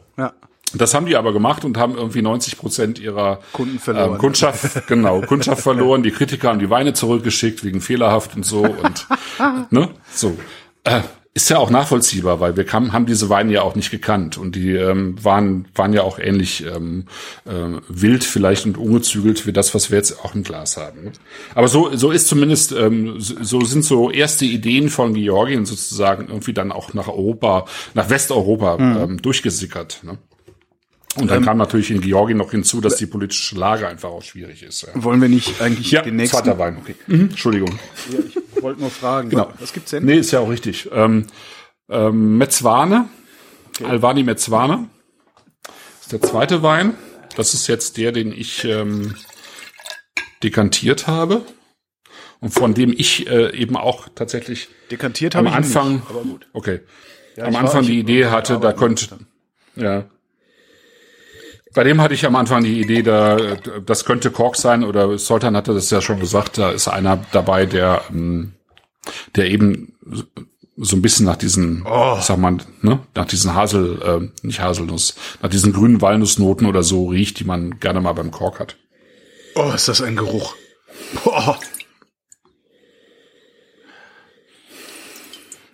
Das haben die aber gemacht und haben irgendwie 90 Prozent ihrer Kunden verloren. Ähm, Kundschaft, genau, Kundschaft verloren. Die Kritiker haben die Weine zurückgeschickt wegen fehlerhaft und so und ne, so. Äh, ist ja auch nachvollziehbar, weil wir kam, haben diese Weine ja auch nicht gekannt und die ähm, waren waren ja auch ähnlich ähm, äh, wild vielleicht und ungezügelt wie das, was wir jetzt auch im Glas haben. Aber so so ist zumindest ähm, so sind so erste Ideen von Georgien sozusagen irgendwie dann auch nach Europa, nach Westeuropa ähm, durchgesickert. Ne? Und dann kam natürlich in Georgien noch hinzu, dass die politische Lage einfach auch schwierig ist. Ja, Wollen wir nicht eigentlich ja den nächsten? zweiter Wein. Okay. Mhm. Entschuldigung. Ja, ich wollte nur fragen. Genau. Was gibt's denn? Nee, ist ja auch richtig. Ähm, ähm, Mezzwane, Alvani Mezzwane, ist der zweite Wein. Das ist jetzt der, den ich ähm, dekantiert habe und von dem ich äh, eben auch tatsächlich Dekantiert am habe ich ihn Anfang, Nicht, aber gut. okay, Ja, am Anfang war- die Idee hatte, da könnte, ja. Bei dem hatte ich am Anfang die Idee, da das könnte Kork sein oder Sultan hatte das ja schon gesagt, da ist einer dabei, der ähm, der eben so ein bisschen nach diesen, Oh. sag mal, ne, nach diesen Hasel, äh, nicht Haselnuss, nach diesen grünen Walnussnoten oder so riecht, die man gerne mal beim Kork hat. Oh, ist das ein Geruch. Boah.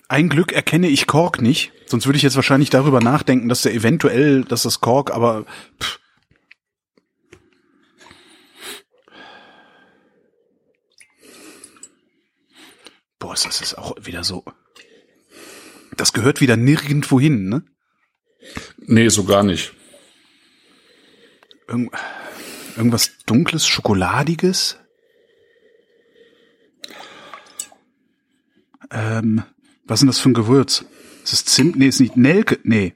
Ein Glück erkenne ich Kork nicht, sonst würde ich jetzt wahrscheinlich darüber nachdenken, dass der eventuell, dass das Kork, aber pff. Boah, das ist auch wieder so. Das gehört wieder nirgendwo hin, ne? Nee, so gar nicht. Irgend, irgendwas dunkles, schokoladiges? Ähm, was ist denn das für ein Gewürz? Ist das Zimt? Nee, ist nicht Nelke. Nee.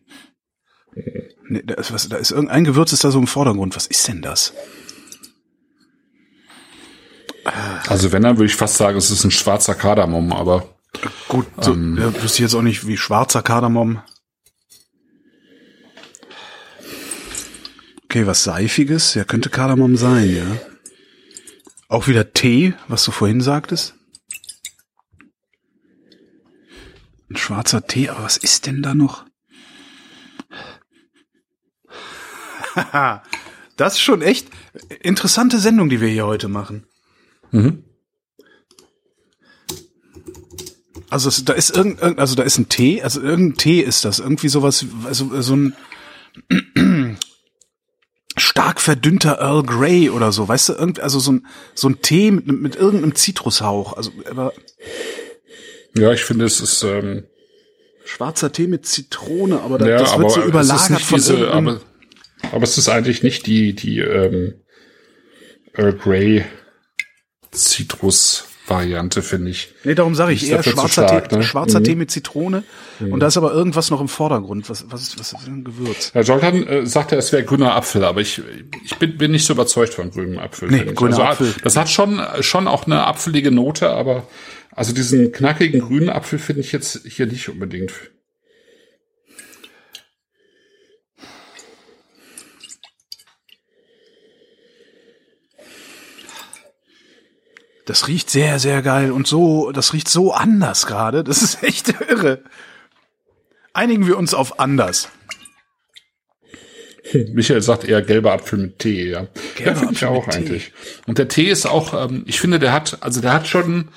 nee da, ist was, da ist irgendein Gewürz ist da so im Vordergrund. Was ist denn das? Also wenn, dann würde ich fast sagen, es ist ein schwarzer Kardamom, aber. Gut, so, ähm, ja, wüsste ich jetzt auch nicht, wie schwarzer Kardamom. Okay, was Seifiges, ja, könnte Kardamom sein, ja. Auch wieder Tee, was du vorhin sagtest. Ein schwarzer Tee, aber was ist denn da noch? das ist schon echt interessante Sendung, die wir hier heute machen. Mhm. Also es, da ist irgend, also da ist ein Tee, also irgendein Tee ist das, irgendwie sowas, also so ein stark verdünnter Earl Grey oder so, weißt du, irgendwie, also so ein so ein Tee mit, mit irgendeinem Zitrushauch, also aber ja, ich finde es ist ähm schwarzer Tee mit Zitrone, aber da, ja, das wird so überlagert von diese, aber, aber es ist eigentlich nicht die die ähm, Earl Grey Zitrus-Variante, finde ich. Nee, darum sage ich eher schwarzer, stark, Tee, ne? schwarzer mhm. Tee mit Zitrone. Mhm. Und da ist aber irgendwas noch im Vordergrund. Was, was, ist, was ist ein Gewürz? Herr Joltan äh, sagte, es wäre grüner Apfel, aber ich, ich bin, bin nicht so überzeugt von grünem Apfel. Nee, grüner also, Apfel. Das hat schon, schon auch eine apfelige Note, aber also diesen knackigen grünen Apfel finde ich jetzt hier nicht unbedingt. Das riecht sehr, sehr geil und so, das riecht so anders gerade. Das ist echt irre. Einigen wir uns auf anders. Michael sagt eher gelber Apfel mit Tee, ja. Gelber ja, finde ich auch eigentlich. Und der Tee ist auch, ähm, ich finde, der hat, also der hat schon,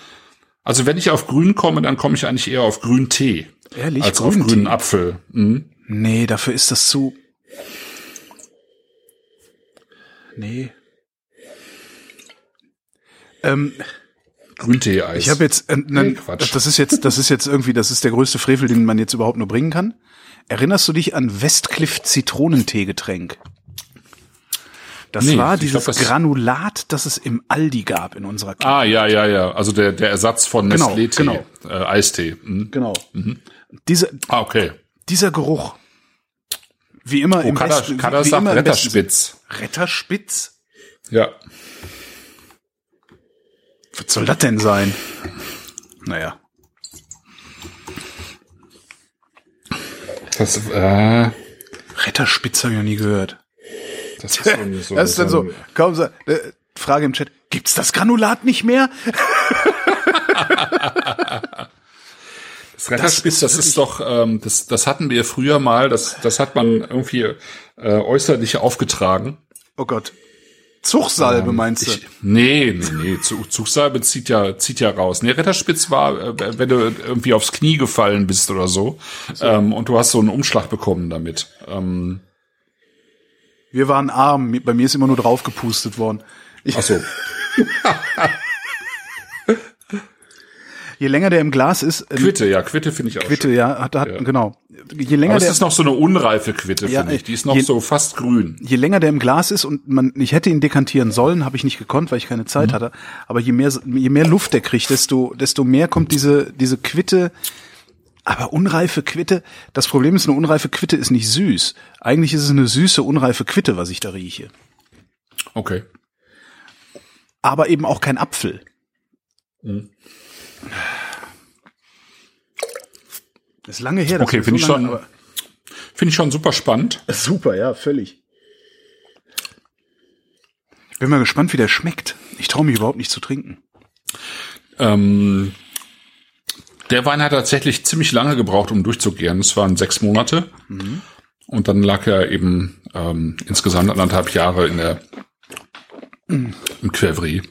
also wenn ich auf Grün komme, dann komme ich eigentlich eher auf Grün-Tee. Ehrlich? Als auf grünen Apfel. Mhm. Nee, dafür ist das zu. Nee. Ähm, Grüntee-Eis. Ich habe jetzt, äh, ne, Quatsch. das ist jetzt, das ist jetzt irgendwie, das ist der größte Frevel, den man jetzt überhaupt nur bringen kann. Erinnerst du dich an Westcliff Zitronentee-Getränk? Das nee, war dieses glaub, das Granulat, das es im Aldi gab in unserer Kindheit. Ah, ja, ja, ja. Also der, der Ersatz von genau, Nestlé-Tee, genau. Äh, Eistee. Mhm. Genau. Mhm. Diese, ah, okay. Dieser Geruch. Wie immer oh, im Kader, Westen, Kader wie sagt immer Retterspitz. Retterspitz? Ja. Was soll das denn sein? Naja. Das, äh, Retterspitze habe ich noch nie gehört. Das ist, so, so, das ist dann so, kaum so, äh, Frage im Chat, gibt's das Granulat nicht mehr? das Retterspitz, das, das ist doch, ähm, das, das hatten wir früher mal, das, das hat man irgendwie äh, äußerlich aufgetragen. Oh Gott. Zugsalbe ähm, meinst du? Ich, nee, nee, nee. Zugsalbe zieht ja, zieht ja raus. Nee, Retterspitz war, äh, wenn du irgendwie aufs Knie gefallen bist oder so. so. Ähm, und du hast so einen Umschlag bekommen damit. Ähm, Wir waren arm. Bei mir ist immer nur draufgepustet worden. Ich Ach so. je länger der im Glas ist. Ähm, Quitte, ja, Quitte finde ich auch. Quitte, schön. ja, hat, hat ja. genau. Je länger Aber es ist noch so eine unreife Quitte, ja, finde ich. Die ist noch je, so fast grün. Je länger der im Glas ist und man, ich hätte ihn dekantieren sollen, habe ich nicht gekonnt, weil ich keine Zeit mhm. hatte. Aber je mehr, je mehr Luft der kriegt, desto, desto mehr kommt diese, diese Quitte. Aber unreife Quitte, das Problem ist, eine unreife Quitte ist nicht süß. Eigentlich ist es eine süße, unreife Quitte, was ich da rieche. Okay. Aber eben auch kein Apfel. Mhm. Das ist lange her. Okay, finde so ich schon, finde ich schon super spannend. Super, ja, völlig. Bin mal gespannt, wie der schmeckt. Ich traue mich überhaupt nicht zu trinken. Ähm, der Wein hat tatsächlich ziemlich lange gebraucht, um durchzugehen. Es waren sechs Monate. Mhm. Und dann lag er eben ähm, insgesamt anderthalb Jahre in der mhm. im Quevri.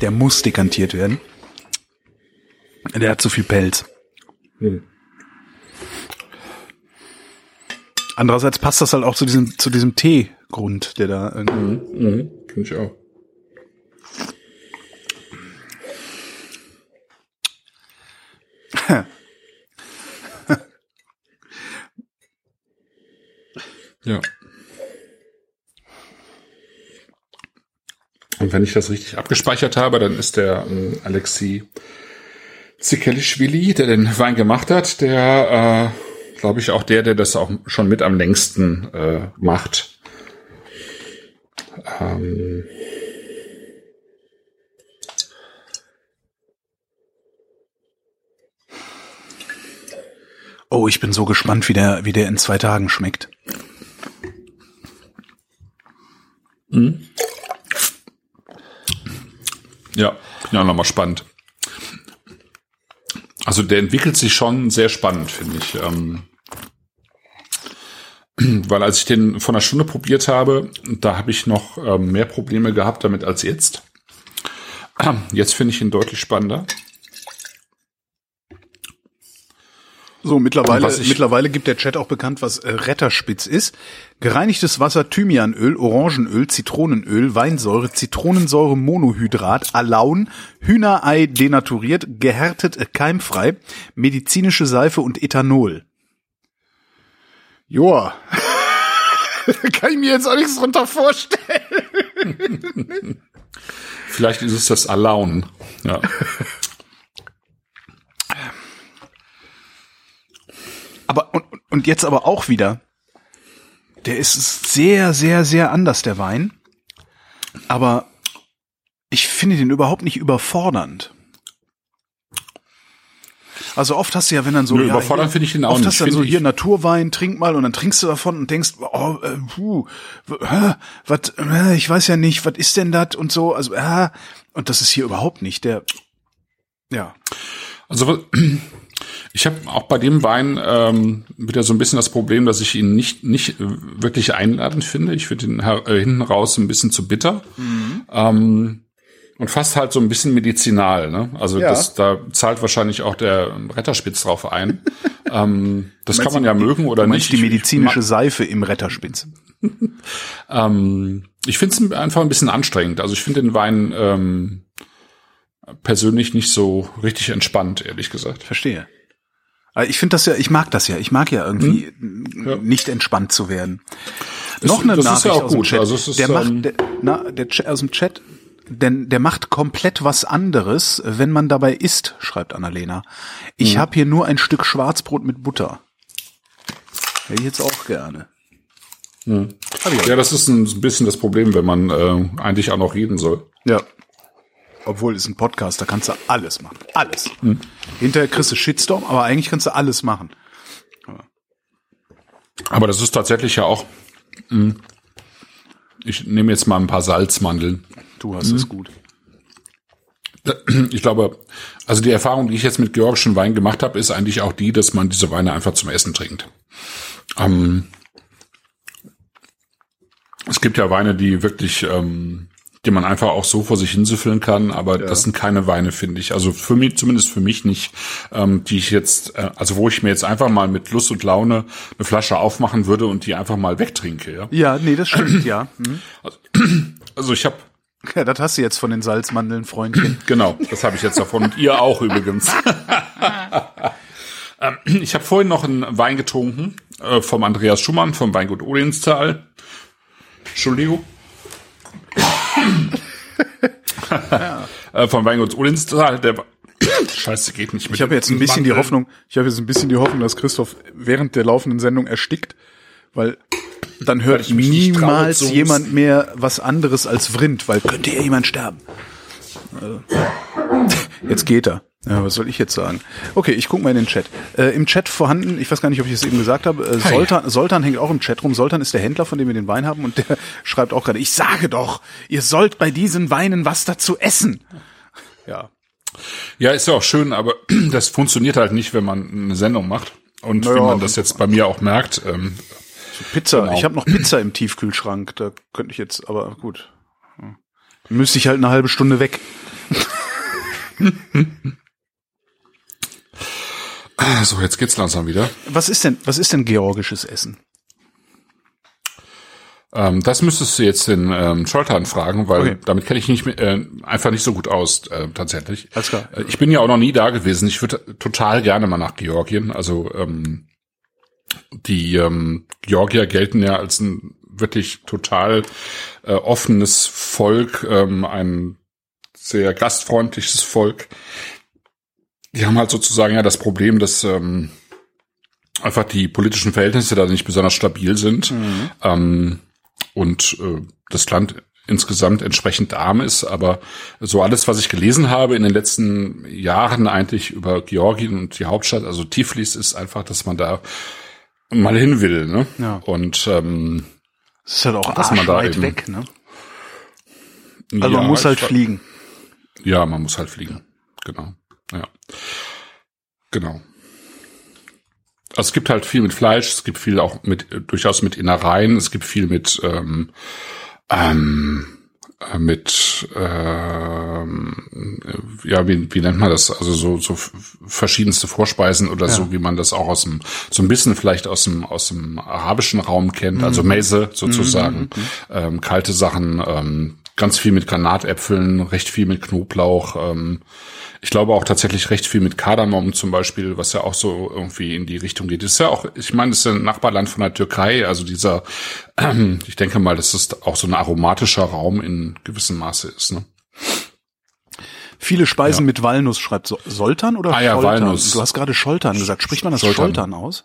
Der muss dekantiert werden. Der hat zu viel Pelz. Hm. Andererseits passt das halt auch zu diesem, zu diesem Teegrund, der da irgendwie. Mhm. Finde ich auch. ja. Und wenn ich das richtig abgespeichert habe, dann ist der ähm, Alexei Zikelischwili, der den Wein gemacht hat, der, äh, glaube ich, auch der, der das auch schon mit am längsten äh, macht. Ähm, Oh, ich bin so gespannt, wie der, wie der in zwei Tagen schmeckt. Ja, ja, nochmal spannend. Also der entwickelt sich schon sehr spannend, finde ich. Ähm, weil als ich den vor einer Stunde probiert habe, da habe ich noch ähm, mehr Probleme gehabt damit als jetzt. Jetzt finde ich ihn deutlich spannender. So, mittlerweile, mittlerweile gibt der Chat auch bekannt, was äh, Retterspitz ist. Gereinigtes Wasser, Thymianöl, Orangenöl, Zitronenöl, Weinsäure, Zitronensäure, Monohydrat, Alaun, Hühnerei denaturiert, gehärtet, äh, keimfrei, medizinische Seife und Ethanol. Joa. Kann ich mir jetzt auch nichts drunter vorstellen. Vielleicht ist es das Alaun. Ja. Aber, und, und jetzt aber auch wieder. Der ist sehr, sehr, sehr anders, der Wein. Aber ich finde den überhaupt nicht überfordernd. Also oft hast du ja, wenn dann so Nö, ja, überfordern finde ich den auch oft nicht, hast du dann so hier Naturwein, trink mal und dann trinkst du davon und denkst, oh, äh, puh, was, äh, ich weiß ja nicht, was ist denn das und so, also äh, und das ist hier überhaupt nicht der, ja, Also was- ich habe auch bei dem Wein ähm, wieder so ein bisschen das Problem, dass ich ihn nicht nicht wirklich einladend finde. Ich finde ihn äh, hinten raus ein bisschen zu bitter ähm, und fast halt so ein bisschen medizinal. Ne? Also Ja. das, da zahlt wahrscheinlich auch der Retterspitz drauf ein. ähm, das kann man ja mögen oder nicht. die Ich- medizinische Seife im Retterspitz. Ähm, ich finde es einfach ein bisschen anstrengend. Also ich finde den Wein ähm, persönlich nicht so richtig entspannt, ehrlich gesagt. Verstehe. Ich finde das ja, ich mag das ja. Ich mag ja irgendwie Hm? Ja. nicht entspannt zu werden. Das- Noch eine das ist Nachricht ja auch aus dem gut. Chat. Also es ist, der macht, ähm, der, na, der aus dem Chat, denn der macht komplett was anderes, wenn man dabei isst, schreibt Annalena. Ich Hm. habe hier nur ein Stück Schwarzbrot mit Butter. Hätte ich jetzt auch gerne. Auch. Ja, das ist ein bisschen das Problem, wenn man äh, eigentlich auch noch reden soll. Ja. Obwohl es ist ein Podcast, da kannst du alles machen. Alles. Hm. Hinterher kriegst du Shitstorm, aber eigentlich kannst du alles machen. Aber das ist tatsächlich ja auch. mh, Ich nehme jetzt mal ein paar Salzmandeln. Du hast Hm. es gut. Ich glaube, also die Erfahrung, die ich jetzt mit georgischen Wein gemacht habe, ist eigentlich auch die, dass man diese Weine einfach zum Essen trinkt. Ähm, es gibt ja Weine, die wirklich, ähm, die man einfach auch so vor sich hinsüffeln kann, aber das sind keine Weine, finde ich. Also für mich, zumindest für mich nicht, ähm, die ich jetzt, äh, also wo ich mir jetzt einfach mal mit Lust und Laune eine Flasche aufmachen würde und die einfach mal wegtrinke. Ja, Ja, nee, das stimmt, ja. Hm. also ich habe Ja, das hast du jetzt von den Salzmandeln, Freundchen. Genau, das habe ich jetzt davon. Und ihr auch übrigens. Ähm, ich habe vorhin noch einen Wein getrunken äh, vom Andreas Schumann vom Weingut Odenstal. Entschuldigung. Äh, vom Weingut Odenstal. Der Scheiße, geht nicht mit Ich habe jetzt ein bisschen die Hoffnung, ich habe jetzt ein bisschen die Hoffnung, dass Christoph während der laufenden Sendung erstickt, weil dann hört traue niemals husten. jemand mehr was anderes als Vrind, weil könnte ja jemand sterben. Also, Jetzt geht er. Ja, was soll ich jetzt sagen? Okay, ich gucke mal in den Chat. Äh, Im Chat vorhanden, ich weiß gar nicht, ob ich es eben gesagt habe, äh. Soltan, Soltan hängt auch im Chat rum. Soltan ist der Händler, von dem wir den Wein haben und der schreibt auch gerade, ich sage doch, ihr sollt bei diesen Weinen was dazu essen. Ja, Ja, ist ja auch schön, aber das funktioniert halt nicht, wenn man eine Sendung macht. Und Naja, wie man das jetzt bei mir auch merkt, ähm, Pizza. Genau. Ich habe noch Pizza im Tiefkühlschrank. Da könnte ich jetzt, aber gut. Müsste ich halt eine halbe Stunde weg. So, jetzt geht's langsam wieder. Was ist denn, was ist denn georgisches Essen? Ähm, das müsstest du jetzt den ähm, Scholtan fragen, weil Okay. damit kenne ich nicht mehr- äh, einfach nicht so gut aus äh, tatsächlich. Alles klar. Äh, Ich bin ja auch noch nie da gewesen. Ich würde total gerne mal nach Georgien. Also ähm, die ähm, Georgier gelten ja als ein wirklich total äh, offenes Volk, ähm, ein sehr gastfreundliches Volk. Die haben halt sozusagen ja das Problem, dass ähm, einfach die politischen Verhältnisse da nicht besonders stabil sind ähm, und äh, das Land insgesamt entsprechend arm ist. Aber so alles, was ich gelesen habe in den letzten Jahren eigentlich über Georgien und die Hauptstadt, also Tiflis, ist einfach, dass man da mal hin will. Ne? Ja. Und ähm, Das ist halt auch Dass man da arschweit eben- weg, ne? Also ja, man muss halt fliegen. Ja, man muss halt fliegen. Genau. Ja. Genau. Also es gibt halt viel mit Fleisch, es gibt viel auch mit durchaus mit Innereien, es gibt viel mit ähm, ähm, äh, mit ähm, äh, ja wie, wie nennt man das? Also so so verschiedenste Vorspeisen oder so wie man das auch aus dem so ein bisschen vielleicht aus dem aus dem arabischen Raum kennt. Also Meze sozusagen. Ähm, kalte Sachen ähm, ganz viel mit Granatäpfeln recht viel mit Knoblauch ähm, ich glaube auch tatsächlich recht viel mit Kardamom zum Beispiel, was ja auch so irgendwie in die Richtung geht. Das ist ja auch, ich meine, das ist ja ein Nachbarland von der Türkei, also dieser, ich denke mal, dass es auch so ein aromatischer Raum in gewissem Maße ist. Ne? Viele Speisen mit Walnuss, schreibt so Soltan oder Ah ja, Scholtan? Walnuss. Du hast gerade Scholtan gesagt. Spricht man das Scholtan. Scholtan, aus?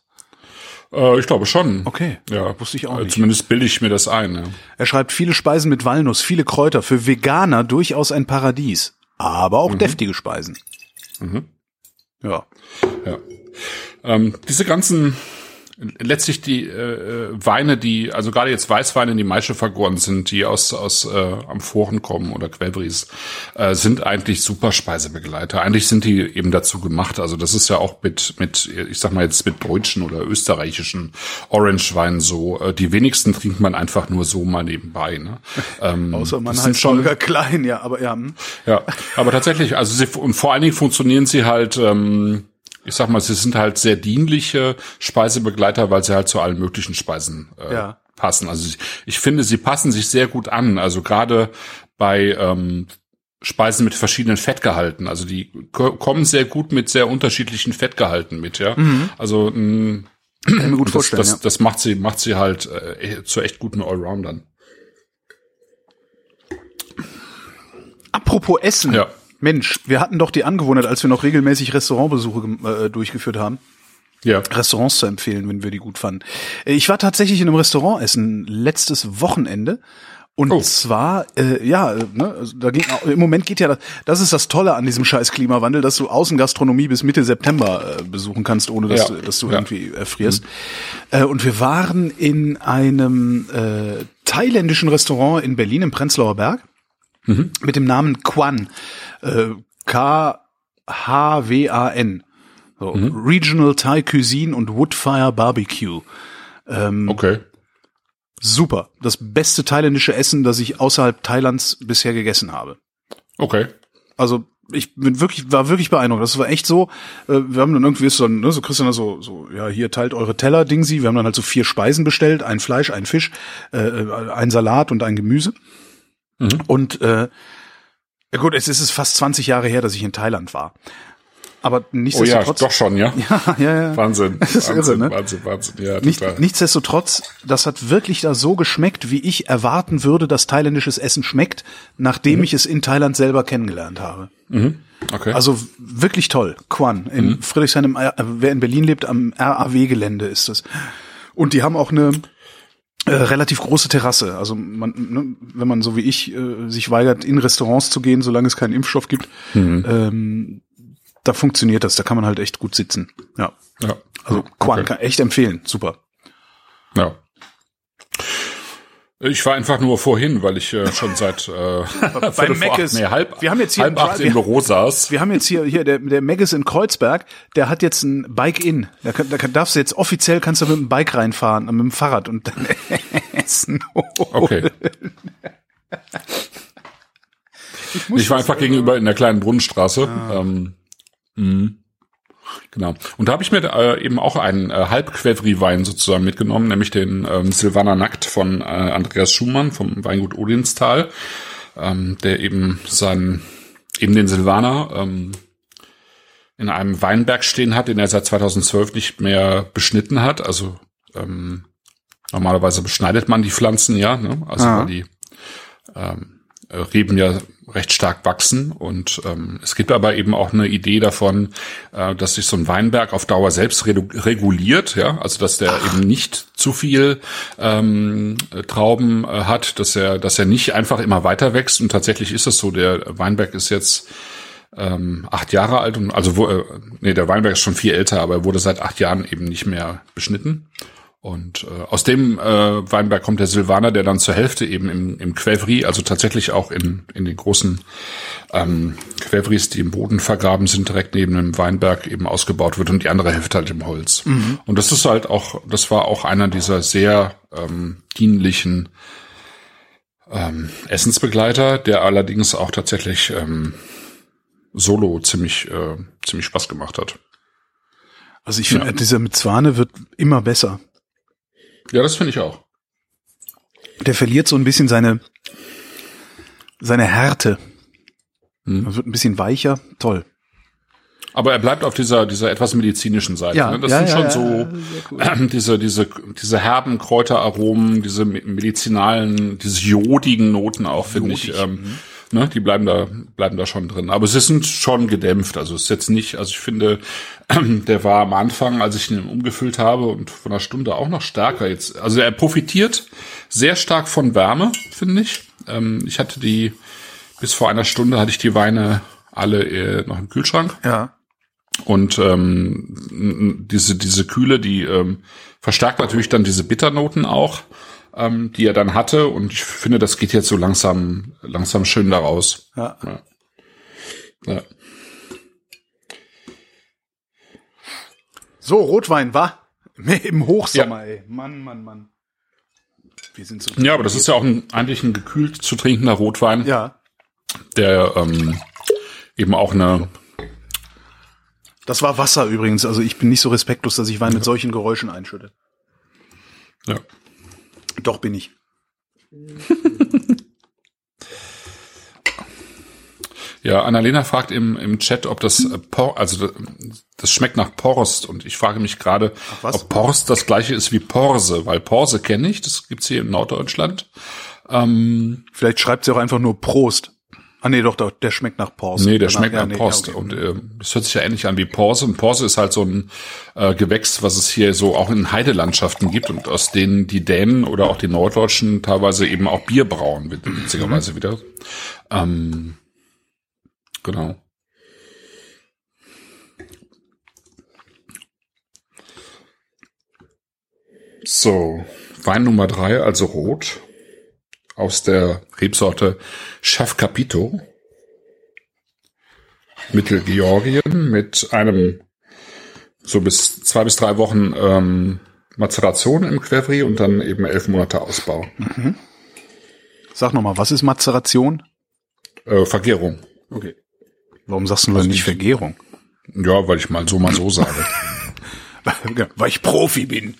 Äh, ich glaube schon. Okay. Ja, Wusste ich auch Äh, nicht. Zumindest bilde ich mir das ein. Ja. Er schreibt viele Speisen mit Walnuss, viele Kräuter, für Veganer durchaus ein Paradies. Aber Mhm. auch deftige Speisen. Ja. Ja. Ähm, diese ganzen letztlich die äh, Weine, die also gerade jetzt Weißweine, die Maische vergoren sind, die aus aus äh, Amphoren kommen oder Quellbries, äh, sind eigentlich super Speisebegleiter. Eigentlich sind die eben dazu gemacht. Also das ist ja auch mit mit ich sag mal jetzt mit deutschen oder österreichischen Orange-Weinen so. Äh, die wenigsten trinkt man einfach nur so mal nebenbei. Ne? Ähm, Außer man heißt schon Holger Klein, ja, aber ja. hm. ja, aber tatsächlich, also sie, und vor allen Dingen funktionieren sie halt, ähm, ich sag mal, sie sind halt sehr dienliche Speisebegleiter, weil sie halt zu allen möglichen Speisen äh, Ja. passen. Also ich, ich finde, sie passen sich sehr gut an. Also gerade bei ähm, Speisen mit verschiedenen Fettgehalten. Also die ko kommen sehr gut mit sehr unterschiedlichen Fettgehalten mit, ja. Also mh, mir gut das, vorstellen, das, ja. das macht sie, macht sie halt äh, zu echt guten Allroundern. Apropos Essen. Ja. Mensch, wir hatten doch die Angewohnheit, als wir noch regelmäßig Restaurantbesuche äh, durchgeführt haben, Ja. Restaurants zu empfehlen, wenn wir die gut fanden. Äh, Ich war tatsächlich in einem Restaurant essen letztes Wochenende. Und Oh. zwar, äh, ja, äh, ne, also da ging, im Moment geht ja, das, das ist das Tolle an diesem scheiß Klimawandel, dass du Außengastronomie bis Mitte September äh, besuchen kannst, ohne dass, Ja. du, dass du Ja. irgendwie erfrierst. Äh, und wir waren in einem äh, thailändischen Restaurant in Berlin, im Prenzlauer Berg, mit dem Namen Quan. Äh, K-H-W-A-N. So, Regional Thai Cuisine und Woodfire Barbecue. Okay. Super. Das beste thailändische Essen, das ich außerhalb Thailands bisher gegessen habe. Okay. Also ich bin wirklich, war wirklich beeindruckt. Das war echt so, äh, wir haben dann irgendwie so, ne, so Christian so, so, ja, hier teilt eure Teller, Dingsi. Wir haben dann halt so vier Speisen bestellt, ein Fleisch, ein Fisch, äh, ein Salat und ein Gemüse. Und äh, ja gut, es ist fast 20 Jahre her, dass ich in Thailand war. Aber Oh ja, nichtsdestotrotz. doch schon, ja. ja, ja, ja. Wahnsinn. Das ist Wahnsinn, irre, ne? Wahnsinn, Wahnsinn. Ja, Nicht, nichtsdestotrotz, das hat wirklich da so geschmeckt, wie ich erwarten würde, dass thailändisches Essen schmeckt, nachdem Mhm. ich es in Thailand selber kennengelernt habe. okay. Also wirklich toll. Quan in Mhm. Friedrichshain, im, äh, wer in Berlin lebt, am RAW-Gelände ist das. Und die haben auch eine äh, relativ große Terrasse. Also man, ne, wenn man so wie ich äh, sich weigert, in Restaurants zu gehen, solange es keinen Impfstoff gibt, Mhm. ähm, da funktioniert das. Da kann man halt echt gut sitzen. Ja. ja. Also Quan Okay. kann echt empfehlen. Super. ja. Ich war einfach nur vorhin, weil ich äh, schon seit äh, vor acht, Mc's. nee, halb, Wir haben jetzt hier halb acht im Büro saß. Wir haben jetzt hier, hier der, der Megis in Kreuzberg, der hat jetzt ein Bike-In. Da, kann- da darfst du jetzt offiziell kannst du mit dem Bike reinfahren, äh, mit dem Fahrrad und dann essen. Okay. muss Ich war einfach gegenüber in der kleinen Brunnenstraße. Ähm, mhm. Genau. Und da habe ich mir äh, eben auch einen äh, Halbquevri-Wein sozusagen mitgenommen, nämlich den ähm, Silvaner Nackt von äh, Andreas Schumann vom Weingut Odinstal, ähm, der eben seinen, eben den Silvaner ähm, in einem Weinberg stehen hat, den er seit 2012 nicht mehr beschnitten hat. Also ähm, normalerweise beschneidet man die Pflanzen ja, ne? also Ah. weil die ähm, Reben ja recht stark wachsen. Und ähm, es gibt aber eben auch eine Idee davon, äh, dass sich so ein Weinberg auf Dauer selbst reguliert, ja, also dass der eben nicht zu viel ähm, äh, Trauben äh, hat, dass er, dass er nicht einfach immer weiter wächst. Und tatsächlich ist es so, der Weinberg ist jetzt ähm, acht Jahre alt. Und also wo, äh, nee, der Weinberg ist schon viel älter, aber er wurde seit acht Jahren eben nicht mehr beschnitten. Und äh, aus dem äh, Weinberg kommt der Silvaner, der dann zur Hälfte eben im, im Quevri, also tatsächlich auch in, in den großen ähm, Quevris, die im Boden vergraben sind, direkt neben dem Weinberg eben ausgebaut wird und die andere Hälfte halt im Holz. Und das ist halt auch, das war auch einer dieser sehr ähm, dienlichen ähm, Essensbegleiter, der allerdings auch tatsächlich ähm, solo ziemlich, äh, ziemlich Spaß gemacht hat. Also ich finde, Ja. dieser mit Zwane wird immer besser. Ja, das finde ich auch. Der verliert so ein bisschen seine, seine Härte. Hm. Er wird ein bisschen weicher. Toll. Aber er bleibt auf dieser, dieser etwas medizinischen Seite. Ja, ne? Das ja, sind ja, schon so cool. diese, diese, diese herben Kräuteraromen, diese me- medizinalen, diese jodigen Noten auch, finde ich. Ähm, ne? Die bleiben da, bleiben da schon drin. Aber sie sind schon gedämpft. Also es ist jetzt nicht, also ich finde, der war am Anfang, als ich ihn umgefüllt habe und von einer Stunde auch noch stärker jetzt. Also er profitiert sehr stark von Wärme, finde ich. Ähm, ich hatte die, bis vor einer Stunde hatte ich die Weine alle äh, noch im Kühlschrank. Ja. Und ähm, diese, diese Kühle, die ähm, verstärkt natürlich dann diese Bitternoten auch, ähm, die er dann hatte. Und ich finde, das geht jetzt so langsam, langsam schön da raus. Ja. Ja. So, Rotwein, war im Hochsommer, ey. Mann, Mann, Mann. Wir sind so. ja, aber das ist ja auch ein, eigentlich ein gekühlt zu trinkender Rotwein, Ja. der ähm, eben auch eine, Das war Wasser übrigens. Also ich bin nicht so respektlos, dass ich Wein mit solchen Geräuschen einschütte. ja. Doch bin ich. Ja, Annalena fragt im, im Chat, ob das äh, Por, also das, schmeckt nach Porst und ich frage mich gerade, ob Porst das gleiche ist wie Porse, weil Porse kenne ich, das gibt's hier in Norddeutschland. Ähm, Vielleicht schreibt sie auch einfach nur Prost. Ah nee, doch, doch der schmeckt nach Porst. nee, der Danach- schmeckt ja, nach nee, ja, okay. und äh, das hört sich ja ähnlich an wie Porse und Porse ist halt so ein äh, Gewächs, was es hier so auch in Heidelandschaften gibt und aus denen die Dänen oder auch die Norddeutschen teilweise eben auch Bier brauen, wit- witzigerweise wieder. Ähm, genau. So, Wein Nummer drei, also rot, aus der Rebsorte Chef Capito. Mittelgeorgien mit einem so bis zwei bis drei Wochen ähm, Mazeration im Quevri und dann eben elf Monate Ausbau. Sag noch mal, was ist Mazeration? Äh, Vergärung. Okay. Warum sagst du denn nicht Vergärung? Ja, weil ich mal so mal so sage. Weil ich Profi bin.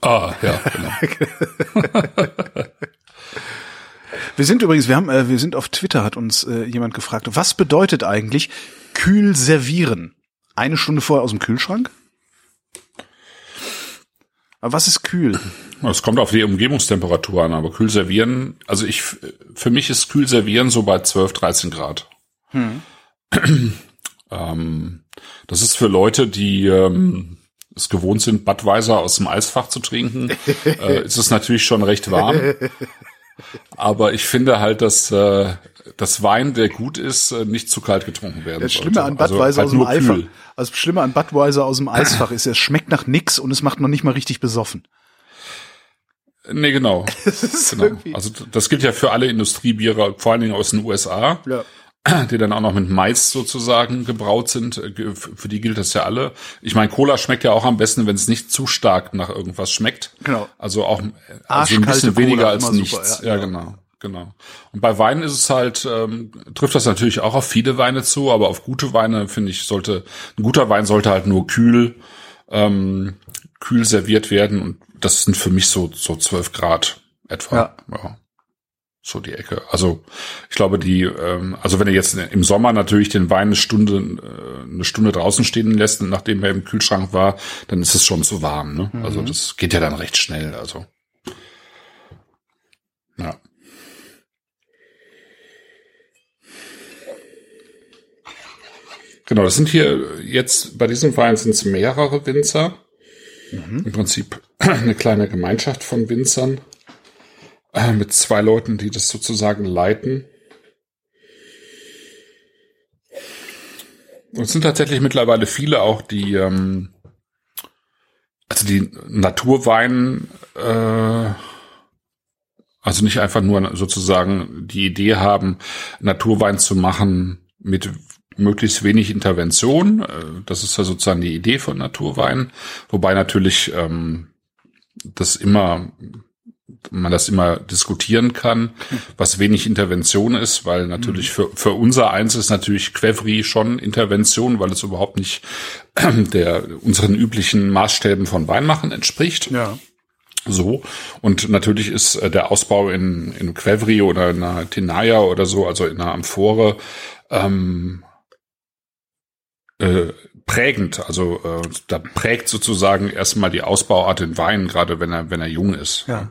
ah, ja, genau. Wir sind übrigens, wir haben, äh, wir sind auf Twitter, hat uns äh, jemand gefragt, was bedeutet eigentlich kühl servieren? Eine Stunde vorher aus dem Kühlschrank? Aber was ist kühl? Es kommt auf die Umgebungstemperatur an, aber kühl servieren, also ich, für mich ist kühl servieren so bei 12, 13 Grad. ähm, das ist für Leute, die ähm, es gewohnt sind, Budweiser aus dem Eisfach zu trinken, äh, ist es natürlich schon recht warm. Aber ich finde halt, dass äh, das Wein, der gut ist, äh, nicht zu kalt getrunken werden Das sollte. Schlimme an Also Budweiser halt aus dem kühl. also das Schlimme an Budweiser aus dem Eisfach ist, es schmeckt nach nix und es macht noch nicht mal richtig besoffen. Nee, genau. Das genau. Also das gilt ja für alle Industriebiere, vor allen Dingen aus den USA. Ja. die dann auch noch mit Mais sozusagen gebraut sind. Äh, Für die gilt das ja alle. Ich meine, Cola schmeckt ja auch am besten, wenn es nicht zu stark nach irgendwas schmeckt. Genau. Also auch äh, also ein bisschen weniger Cola, als immer super, nichts. ja, ja, genau. genau. genau. Und bei Weinen ist es halt, ähm, trifft das natürlich auch auf viele Weine zu, aber auf gute Weine, finde ich, sollte, ein guter Wein sollte halt nur kühl, ähm, kühl serviert werden und das sind für mich so, so zwölf Grad etwa. Ja. ja. So die Ecke. Also ich glaube, die, ähm, also wenn er jetzt im Sommer natürlich den Wein eine Stunde, äh, eine Stunde draußen stehen lässt, nachdem er im Kühlschrank war, dann ist es schon zu warm. Ne? Mhm. Also das geht ja dann recht schnell. Also ja. Genau, das sind hier jetzt bei diesem Wein sind es mehrere Winzer. Mhm. Im Prinzip eine kleine Gemeinschaft von Winzern äh, mit zwei Leuten, die das sozusagen leiten. Und es sind tatsächlich mittlerweile viele auch, die ähm, also die Naturwein, äh, also nicht einfach nur sozusagen die Idee haben, Naturwein zu machen mit möglichst wenig Intervention. Äh, das ist ja sozusagen die Idee von Naturwein, wobei natürlich ähm, das immer man das immer diskutieren kann, was wenig Intervention ist, weil natürlich für, für unser eins ist natürlich Quevri schon Intervention, weil es überhaupt nicht der unseren üblichen Maßstäben von Weinmachen entspricht. Ja. So. Und natürlich ist äh, der Ausbau in, in Quevri oder in einer Tenaya oder so, also in einer Amphore, ähm, äh, prägend. Also äh, da prägt sozusagen erstmal die Ausbauart den Wein, gerade wenn er wenn er jung ist. Ja.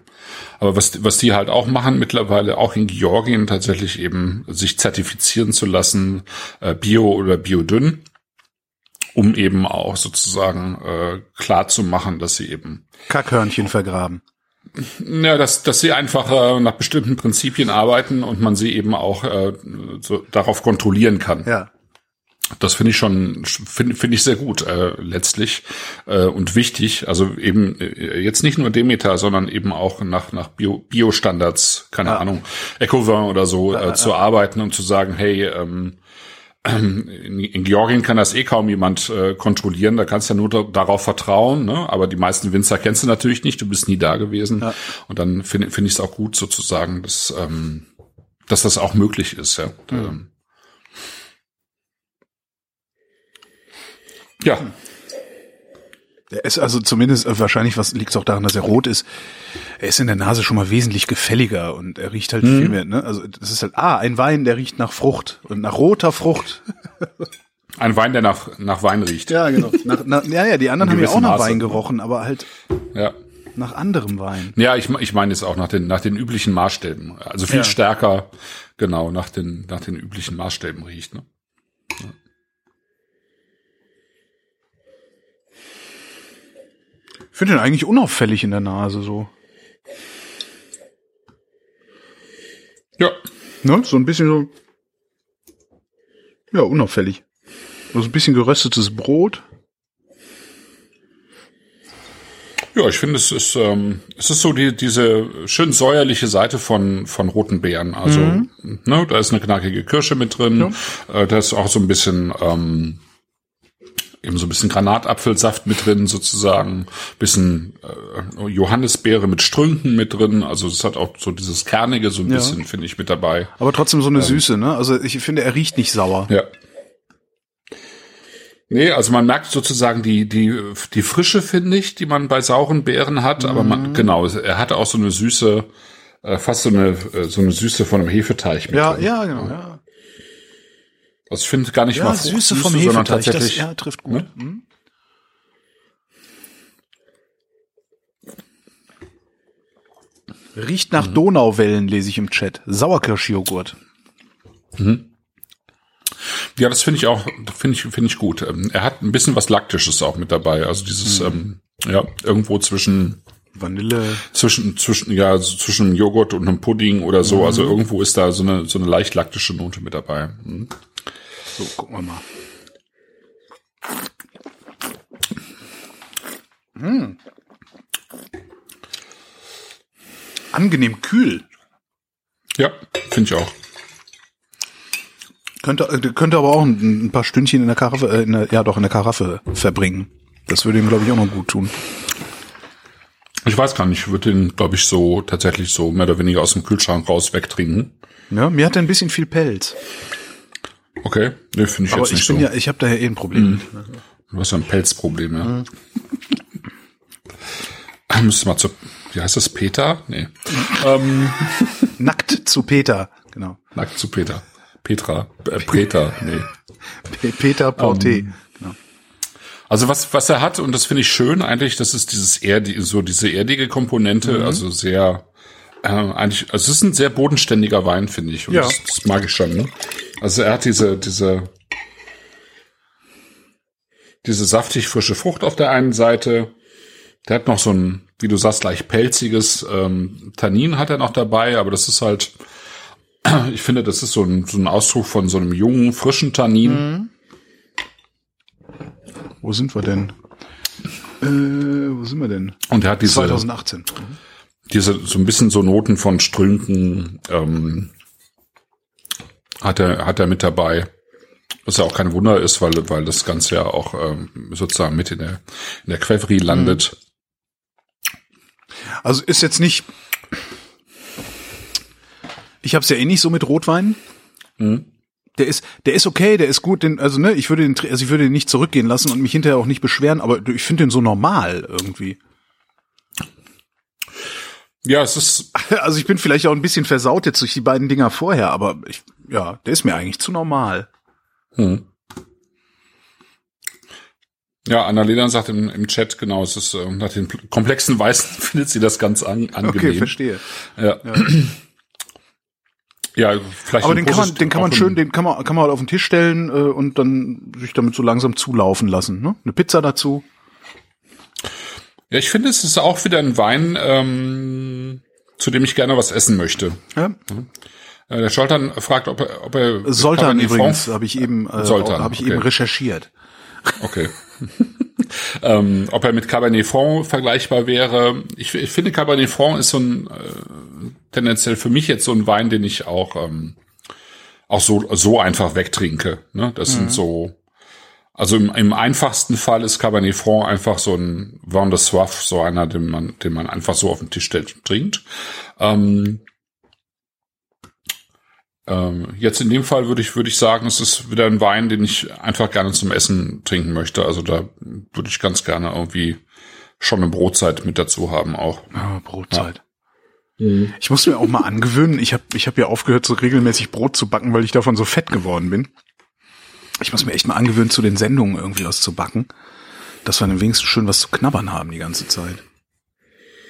Aber was was die halt auch machen mittlerweile, auch in Georgien tatsächlich eben sich zertifizieren zu lassen, äh, Bio oder Biodünn, um eben auch sozusagen äh, klar zu machen, dass sie eben Kackhörnchen vergraben. Ja, dass, dass sie einfach äh, nach bestimmten Prinzipien arbeiten und man sie eben auch äh, so darauf kontrollieren kann. Ja. Das finde ich schon, finde find ich sehr gut äh, letztlich äh, und wichtig. Also eben äh, jetzt nicht nur Demeter, sondern eben auch nach nach Bio, Bio-Standards, keine ja. Ahnung, Ecovin oder so äh, ja, zu arbeiten und zu sagen, hey, ähm, in, in Georgien kann das eh kaum jemand äh, kontrollieren, da kannst du ja nur da, darauf vertrauen, ne? aber die meisten Winzer kennst du natürlich nicht, du bist nie da gewesen. Ja. Und dann finde find ich es auch gut sozusagen, dass, ähm, dass das auch möglich ist. Ja. Mhm. Ja. Er ist also zumindest äh, wahrscheinlich, was liegt auch daran, dass er rot ist. Er ist in der Nase schon mal wesentlich gefälliger und er riecht halt mhm. viel mehr. Ne? Also das ist halt ah ein Wein, der riecht nach Frucht und nach roter Frucht. Ein Wein, der nach nach Wein riecht. Ja genau. Nach, nach, ja ja, die anderen haben ja auch nach Maße. Wein gerochen, aber halt ja. nach anderem Wein. Ja, ich ich meine es auch nach den nach den üblichen Maßstäben. Also viel ja. stärker genau nach den nach den üblichen Maßstäben riecht. Ne? Ja. Finde den eigentlich unauffällig in der Nase so. Ja. Ne? So ein bisschen so. Ja, unauffällig. So ein bisschen geröstetes Brot. Ja, ich finde, es ist, ähm, es ist so die, diese schön säuerliche Seite von, von roten Beeren. Also, mhm. ne, da ist eine knackige Kirsche mit drin. Ja. Äh, da ist auch so ein bisschen, ähm, eben so ein bisschen Granatapfelsaft mit drin sozusagen, bisschen äh, Johannisbeere mit Strünken mit drin, also es hat auch so dieses kernige so ein ja. bisschen finde ich mit dabei. Aber trotzdem so eine ähm, Süße, ne? Also ich finde, er riecht nicht sauer. Ja. Nee, also man merkt sozusagen die, die, die Frische, finde ich, die man bei sauren Beeren hat, mhm. aber man, mhm. genau, er hat auch so eine Süße, äh, fast so eine, äh, so eine Süße von einem Hefeteig mit Ja, drin. ja, genau, ja. Also ich finde gar nicht ja, mal Süße vom Süße, sondern tatsächlich. Das, ja, trifft gut. Ne? Hm? Riecht nach mhm. Donauwellen, lese ich im Chat. Sauerkirschjoghurt. Mhm. Ja, das finde ich auch, finde ich, finde ich gut. Ähm, er hat ein bisschen was Laktisches auch mit dabei. Also dieses, mhm. ähm, ja, irgendwo zwischen Vanille. Zwischen, zwischen, ja, zwischen Joghurt und einem Pudding oder so. Also mhm. Also irgendwo ist da so eine, so eine leicht laktische Note mit dabei. Mhm. So, gucken wir mal. Hm. Angenehm kühl. Ja, finde ich auch. Könnte, äh, könnte aber auch ein, ein, paar Stündchen in der Karaffe, äh, in der, ja doch in der Karaffe verbringen. Das würde ihm, glaube ich, auch noch gut tun. Ich weiß gar nicht, ich würde den, glaube ich, so tatsächlich so mehr oder weniger aus dem Kühlschrank raus wegtrinken. Ja, mir hat er ein bisschen viel Pelz. Okay, nee, finde ich Aber jetzt ich nicht bin so. ja, ich habe da ja eh ein Problem. mit. Du hast ja ein Pelzproblem, ja. Mhm. Müsste mal zu, wie heißt das, Peter? Nee. ähm, Nackt zu Peter, genau. nackt zu Peter. Petra, äh, Peter, nee. Pe- Peter Porté. genau. Also was, was er hat, und das finde ich schön eigentlich, das ist dieses Erdi, so diese erdige Komponente, Mhm. also sehr, äh, eigentlich, also es ist ein sehr bodenständiger Wein, finde ich. Und Ja. das, das mag ich schon, ne? Also er hat diese, diese, diese saftig frische Frucht auf der einen Seite. Der hat noch so ein, wie du sagst, leicht pelziges ähm, Tannin hat er noch dabei, aber das ist halt, ich finde, das ist so ein, so ein Ausdruck von so einem jungen, frischen Tannin. Wo sind wir denn? Äh, wo sind wir denn? Und er hat diese, 2018. diese so ein bisschen so Noten von Strünken ähm, hat er hat er mit dabei. Was ja auch kein Wunder ist, weil weil das Ganze ja auch ähm, sozusagen mit in der in der Quevri landet. Also ist jetzt nicht. Ich habe es ja eh nicht so mit Rotwein. Der ist, der ist okay, der ist gut. Den, also ne, ich würde den, also ich würde den nicht zurückgehen lassen und mich hinterher auch nicht beschweren. Aber ich finde den so normal irgendwie. Ja, es ist Also ich bin vielleicht auch ein bisschen versaut jetzt durch die beiden Dinger vorher, aber ich, ja, der ist mir eigentlich zu normal. hm. ja, Annalena sagt im, im Chat genau, es ist äh, nach den komplexen Weißen findet sie das ganz an, Okay, angenehm. verstehe. ja. ja. vielleicht Aber den kann man, den kann man schön, den kann man, kann man halt auf den Tisch stellen äh, und dann sich damit so langsam zulaufen lassen. Ne? Eine Pizza dazu. Ja, ich finde, es ist auch wieder ein Wein, ähm, zu dem ich gerne was essen möchte. Ja? Äh, Der Scholtern fragt, ob er, ob er Soltan übrigens, habe ich eben, äh, habe ich okay. eben recherchiert. Okay. ähm, ob er mit Cabernet Franc vergleichbar wäre. Ich, ich finde, Cabernet Franc ist so ein äh, tendenziell für mich jetzt so ein Wein, den ich auch ähm, auch so so einfach wegtrinke. Ne? Das sind so also im, im einfachsten Fall ist Cabernet Franc einfach so ein Vin de Soif, so einer, den man, den man einfach so auf den Tisch stellt und trinkt. Ähm, ähm, jetzt in dem Fall würde ich, würde ich sagen, es ist wieder ein Wein, den ich einfach gerne zum Essen trinken möchte. Also da würde ich ganz gerne irgendwie schon eine Brotzeit mit dazu haben auch. Ah, Brotzeit. Ich muss mir auch mal angewöhnen. Ich habe ich hab ja aufgehört, so regelmäßig Brot zu backen, weil ich davon so fett geworden bin. Ich muss mir echt mal angewöhnen, zu den Sendungen irgendwie was zu backen, dass wir dann wenigstens schön was zu knabbern haben die ganze Zeit.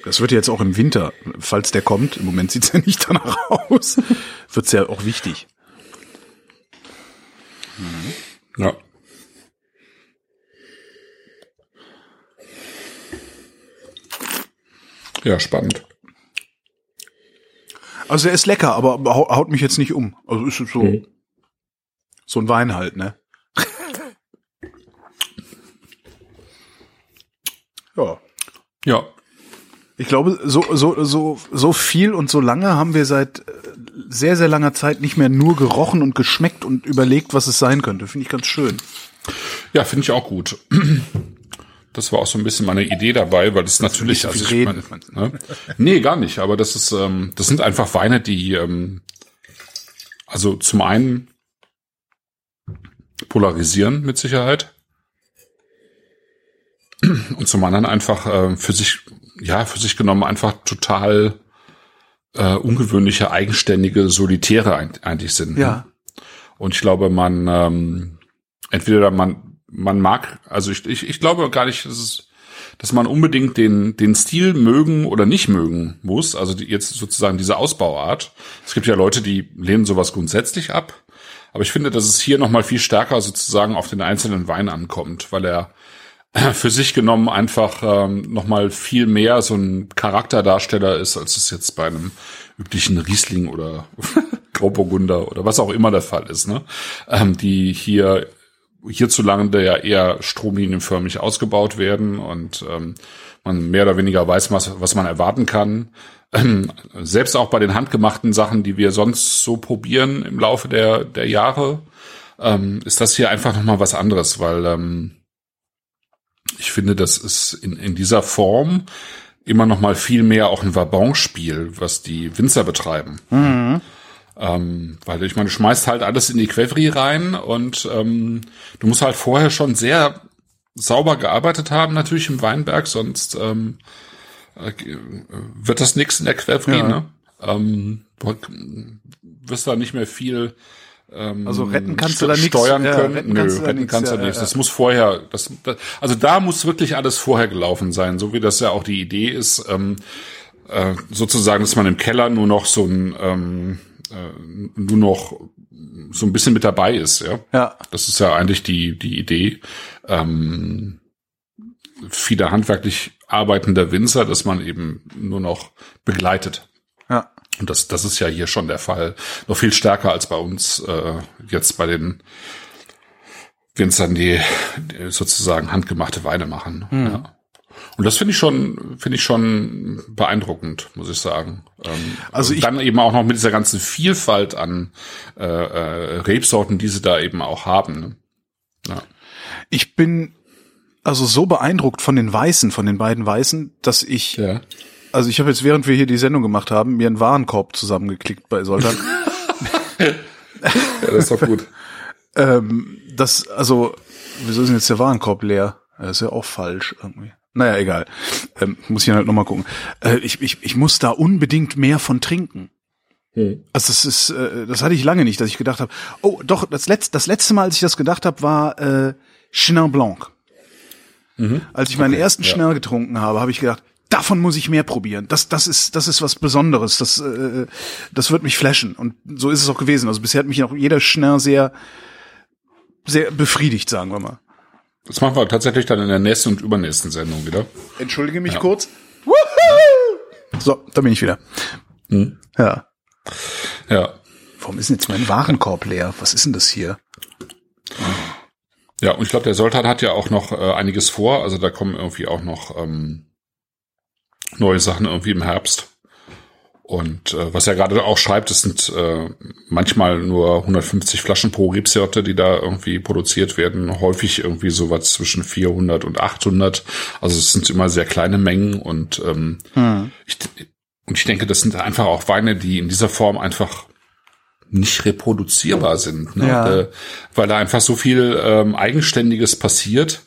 Das wird jetzt auch im Winter, falls der kommt, im Moment sieht's ja nicht danach aus, wird's ja auch wichtig. Ja. Ja, spannend. Also er ist lecker, aber hau- haut mich jetzt nicht um. Also ist so, so ein Wein halt, ne? ja. Ja. Ich glaube, so, so, so, so viel und so lange haben wir seit äh, sehr, sehr langer Zeit nicht mehr nur gerochen und geschmeckt und überlegt, was es sein könnte. Finde ich ganz schön. Ja, finde ich auch gut. Das war auch so ein bisschen meine Idee dabei, weil das natürlich, Nicht so also reden. meine, ne? nee, gar nicht, aber das ist, ähm, das sind einfach Weine, die, ähm, also zum einen polarisieren mit Sicherheit und zum anderen einfach äh, für sich, ja, für sich genommen einfach total äh, ungewöhnliche, eigenständige, solitäre eigentlich sind. Ne? Ja. Und ich glaube, man ähm, entweder man man mag, also ich, ich, ich glaube gar nicht, dass es, dass man unbedingt den den Stil mögen oder nicht mögen muss. Also die, jetzt sozusagen diese Ausbauart. Es gibt ja Leute, die lehnen sowas grundsätzlich ab. Aber ich finde, dass es hier noch mal viel stärker sozusagen auf den einzelnen Wein ankommt, weil er für sich genommen einfach ähm, noch mal viel mehr so ein Charakterdarsteller ist, als es jetzt bei einem üblichen Riesling oder Grauburgunder oder was auch immer der Fall ist, ne? Ähm, die hier hierzulande ja eher stromlinienförmig ausgebaut werden und ähm, man mehr oder weniger weiß, was, was man erwarten kann. Ähm, selbst auch bei den handgemachten Sachen, die wir sonst so probieren im Laufe der, der Jahre, ähm, ist das hier einfach nochmal was anderes, weil ähm, ich finde, das ist in, in dieser Form immer noch mal viel mehr auch ein Wabonspiel, was die Winzer betreiben. Mhm. Ähm, weil ich meine, du schmeißt halt alles in die Quevri rein und ähm, du musst halt vorher schon sehr sauber gearbeitet haben, natürlich im Weinberg, sonst ähm, äh, wird das nix in der Quevri, ja. ne? Ähm, du wirst da nicht mehr viel ähm, also retten kannst du da nichts steuern können. Ja, retten Nö, kannst du retten kannst du ja, nichts. Das muss vorher, das, das, also da muss wirklich alles vorher gelaufen sein, so wie das ja auch die Idee ist, ähm, äh, sozusagen, dass man im Keller nur noch so ein ähm, äh, nur noch so ein bisschen mit dabei ist, ja. Ja. Das ist ja eigentlich die die Idee. Ähm, viele handwerklich arbeitender Winzer, dass man eben nur noch begleitet. Ja. Und das, das ist ja hier schon der Fall. Noch viel stärker als bei uns äh, jetzt bei den Winzern, die, die sozusagen handgemachte Weine machen. Hm. Ja. Und das finde ich schon, finde ich schon beeindruckend, muss ich sagen. Ähm, also ich, dann eben auch noch mit dieser ganzen Vielfalt an äh, äh, Rebsorten, die sie da eben auch haben. Ne? Ja. Ich bin also so beeindruckt von den Weißen, von den beiden Weißen, dass ich ja. Also ich habe jetzt, während wir hier die Sendung gemacht haben, mir einen Warenkorb zusammengeklickt bei Soltan. ja, das ist doch gut. ähm, das, also, wieso ist denn jetzt der Warenkorb leer? Das ist ja auch falsch irgendwie. Naja, egal. Ähm, muss ich halt nochmal gucken. Äh, ich, ich, ich muss da unbedingt mehr von trinken. Hm. Also das ist, äh, das hatte ich lange nicht, dass ich gedacht habe, oh doch, das letzte, das letzte Mal, als ich das gedacht habe, war äh, Chenin Blanc. Mhm. Als ich meinen okay, ersten ja. Chenin getrunken habe, habe ich gedacht, davon muss ich mehr probieren. Das, das ist, das ist was Besonderes. Das, äh, das wird mich flashen. Und so ist es auch gewesen. Also bisher hat mich auch jeder Schnell sehr, sehr befriedigt, sagen wir mal. Das machen wir tatsächlich dann in der nächsten und übernächsten Sendung wieder. Entschuldige mich ja. kurz. Woohoo! So, da bin ich wieder. Hm. Ja. Ja. Warum ist denn jetzt mein Warenkorb leer? Was ist denn das hier? Ja, und ich glaube, der Soltan hat ja auch noch äh, einiges vor. Also da kommen irgendwie auch noch ähm, neue Sachen irgendwie im Herbst. Und äh, was er gerade auch schreibt, es sind äh, manchmal nur 150 Flaschen pro Rebsorte, die da irgendwie produziert werden. Häufig irgendwie sowas zwischen 400 und 800. Also es sind immer sehr kleine Mengen und ähm, hm. ich, und ich denke, das sind einfach auch Weine, die in dieser Form einfach nicht reproduzierbar sind, ne? Ja. Äh, weil da einfach so viel ähm, Eigenständiges passiert,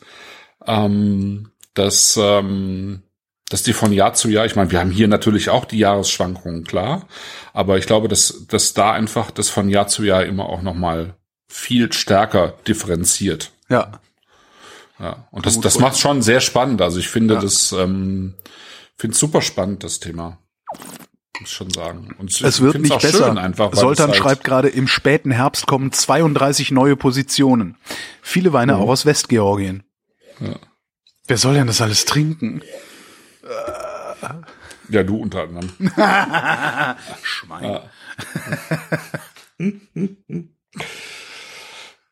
ähm, dass ähm, dass die von Jahr zu Jahr, ich meine, wir haben hier natürlich auch die Jahresschwankungen, klar, aber ich glaube, dass, dass da einfach das von Jahr zu Jahr immer auch nochmal viel stärker differenziert. Ja. Ja, und das, das macht schon sehr spannend. Also ich finde ja. das, ähm, finde super spannend, das Thema. Muss schon sagen. Und es wird nicht besser. Einfach, Soltan halt schreibt gerade, im späten Herbst kommen 32 neue Positionen. Viele Weine mhm. auch aus Westgeorgien. Ja. Wer soll denn das alles trinken? Ja, du unter anderem. Schwein. Ja.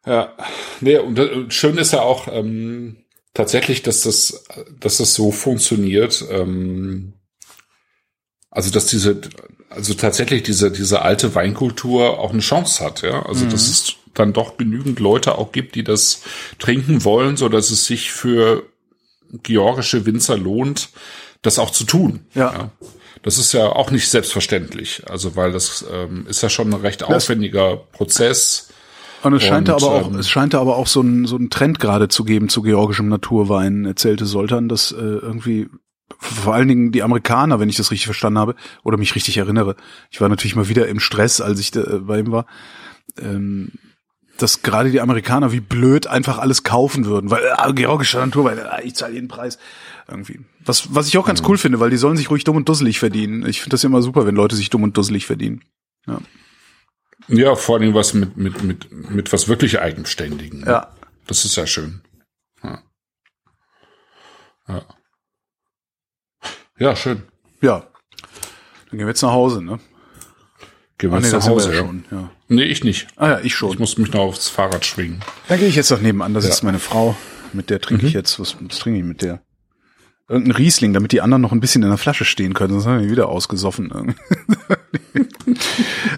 ja. Nee, und schön ist ja auch ähm, tatsächlich, dass das, dass das so funktioniert. Ähm, also dass diese, also tatsächlich diese diese alte Weinkultur auch eine Chance hat, ja. Also mhm. dass es dann doch genügend Leute auch gibt, die das trinken wollen, so dass es sich für georgische Winzer lohnt, das auch zu tun. Ja. ja. Das ist ja auch nicht selbstverständlich. Also weil das ähm, ist ja schon ein recht aufwendiger Prozess. Und es scheint aber auch, ähm, es scheint aber auch so ein, so ein Trend gerade zu geben zu georgischem Naturwein, erzählte Soltan, dass äh, irgendwie vor allen Dingen die Amerikaner, wenn ich das richtig verstanden habe, oder mich richtig erinnere. Ich war natürlich mal wieder im Stress, als ich da, äh, bei ihm war. Ähm, dass gerade die Amerikaner wie blöd einfach alles kaufen würden, weil äh, georgischer Naturwein, äh, ich zahle jeden Preis irgendwie. Was, was ich auch ganz mhm. cool finde, weil die sollen sich ruhig dumm und dusselig verdienen. Ich finde das immer super, wenn Leute sich dumm und dusselig verdienen. Ja. Ja, vor allem was mit, mit, mit, mit was wirklich Eigenständigen. Ne? Ja. Das ist ja schön. Ja. Ja. Ja, schön. Ja. Dann gehen wir jetzt nach Hause, ne? Gehen wir ah, jetzt nee, nach Hause, ja. Schon, ja. Nee, ich nicht. Ah ja, ich schon. Ich muss mich noch aufs Fahrrad schwingen. Dann gehe ich jetzt noch nebenan. Das ja. ist meine Frau. Mit der trinke mhm. ich jetzt. Was, was trinke ich mit der? irgendein Riesling, damit die anderen noch ein bisschen in der Flasche stehen können, sonst haben wir wieder ausgesoffen.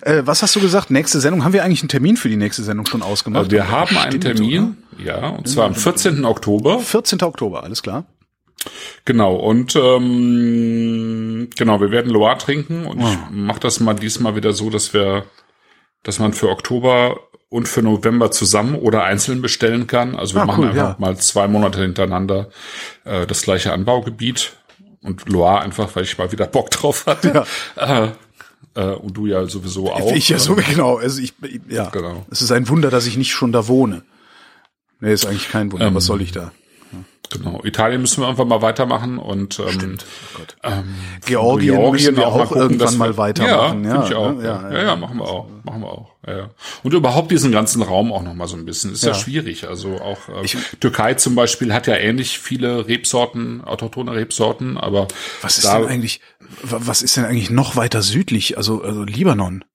äh, was hast du gesagt? Nächste Sendung? Haben wir eigentlich einen Termin für die nächste Sendung schon ausgemacht? wir haben einen Termin, sogar? ja, und zwar am 14. Oktober. 14. Oktober, alles klar. Genau, und ähm, genau, wir werden Loire trinken und ich mache das mal diesmal wieder so, dass wir, dass man für Oktober und für November zusammen oder einzeln bestellen kann. Also wir Ah, machen cool, einfach ja. mal zwei Monate hintereinander äh, das gleiche Anbaugebiet und Loire einfach, weil ich mal wieder Bock drauf hatte. Äh, äh, und du ja sowieso auch. Ich ja so genau. Also ich, ich ja. Genau. Es ist ein Wunder, dass ich nicht schon da wohne. Nee, ist eigentlich kein Wunder. Ähm, Was soll ich da? Genau. Italien müssen wir einfach mal weitermachen und ähm, ähm, Georgien müssen wir auch irgendwann dass mal weitermachen, Ja, ja, ich auch. ne? Ja, Ja, ja, ja. machen wir auch. Machen wir auch. Ja. Und überhaupt diesen ganzen Raum auch noch mal so ein bisschen. Ist ja, schwierig. Also auch äh, Türkei zum Beispiel hat ja ähnlich viele Rebsorten, autochtone Rebsorten, aber Was ist da, denn eigentlich, wa- was ist denn eigentlich noch weiter südlich? Also, also Libanon.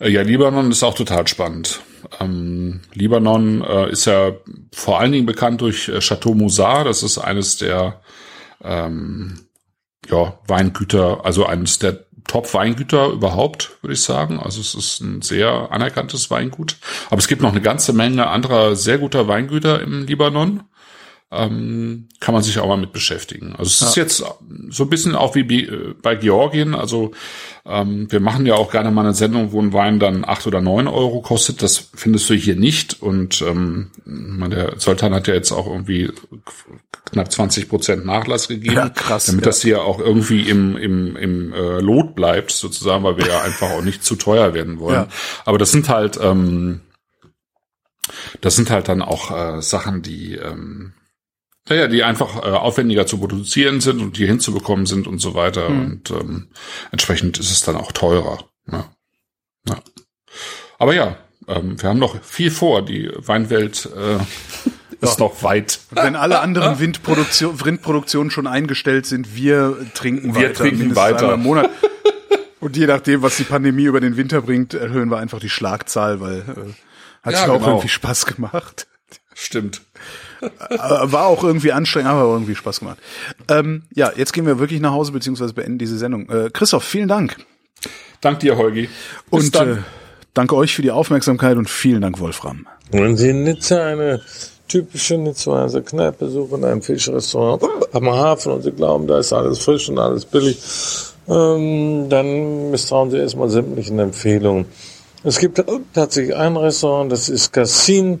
Äh, Ja, Libanon ist auch total spannend. Ähm, Libanon äh, ist ja vor allen Dingen bekannt durch äh, Chateau Moussard. Das ist eines der ähm, ja, Weingüter, also eines der Top-Weingüter überhaupt, würde ich sagen. Also es ist ein sehr anerkanntes Weingut. Aber es gibt noch eine ganze Menge anderer sehr guter Weingüter im Libanon. Ähm, kann man sich auch mal mit beschäftigen. Also es ist jetzt so ein bisschen auch wie äh, bei Georgien. Also ähm, wir machen ja auch gerne mal eine Sendung, wo ein Wein dann acht oder neun Euro kostet. Das findest du hier nicht. Und ähm, der Sultan hat ja jetzt auch irgendwie knapp 20 Prozent Nachlass gegeben, Ja, krass, damit ja. das hier auch irgendwie im, im, im äh, Lot bleibt, sozusagen, weil wir ja einfach auch nicht zu teuer werden wollen. Ja. Aber das sind halt, ähm, das sind halt dann auch äh, Sachen, die ähm, naja, die einfach äh, aufwendiger zu produzieren sind und die hinzubekommen sind und so weiter. Hm. Und ähm, entsprechend ist es dann auch teurer. Ja. Ja. Aber ja, ähm, wir haben noch viel vor. Die Weinwelt äh, ist noch weit. Wenn alle anderen Windproduktion, Windproduktionen schon eingestellt sind, wir trinken Wir weiter. trinken mindestens weiter. einmal im Monat. Und je nachdem, was die Pandemie über den Winter bringt, erhöhen wir einfach die Schlagzahl, weil äh, hat Ja, sich auch genau. irgendwie Spaß gemacht. Stimmt. Aber War auch irgendwie anstrengend, aber irgendwie Spaß gemacht. Ähm, ja, jetzt gehen wir wirklich nach Hause, beziehungsweise beenden diese Sendung. Äh, Christoph, vielen Dank. Dank dir, Holgi. Bis Und dann. äh, danke euch für die Aufmerksamkeit und vielen Dank, Wolfram. Wenn Sie in Nizza eine typische Nizzaer Kneipe suchen, ein Fischrestaurant am Hafen und Sie glauben, da ist alles frisch und alles billig, ähm, dann misstrauen Sie erstmal sämtlichen Empfehlungen. Es gibt tatsächlich ein Restaurant, das ist Cassin.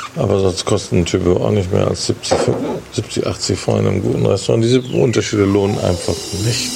Aber sonst kostet ein Typo auch nicht mehr als 70, 70 80 Francs in einem guten Restaurant. Diese Unterschiede lohnen einfach nicht.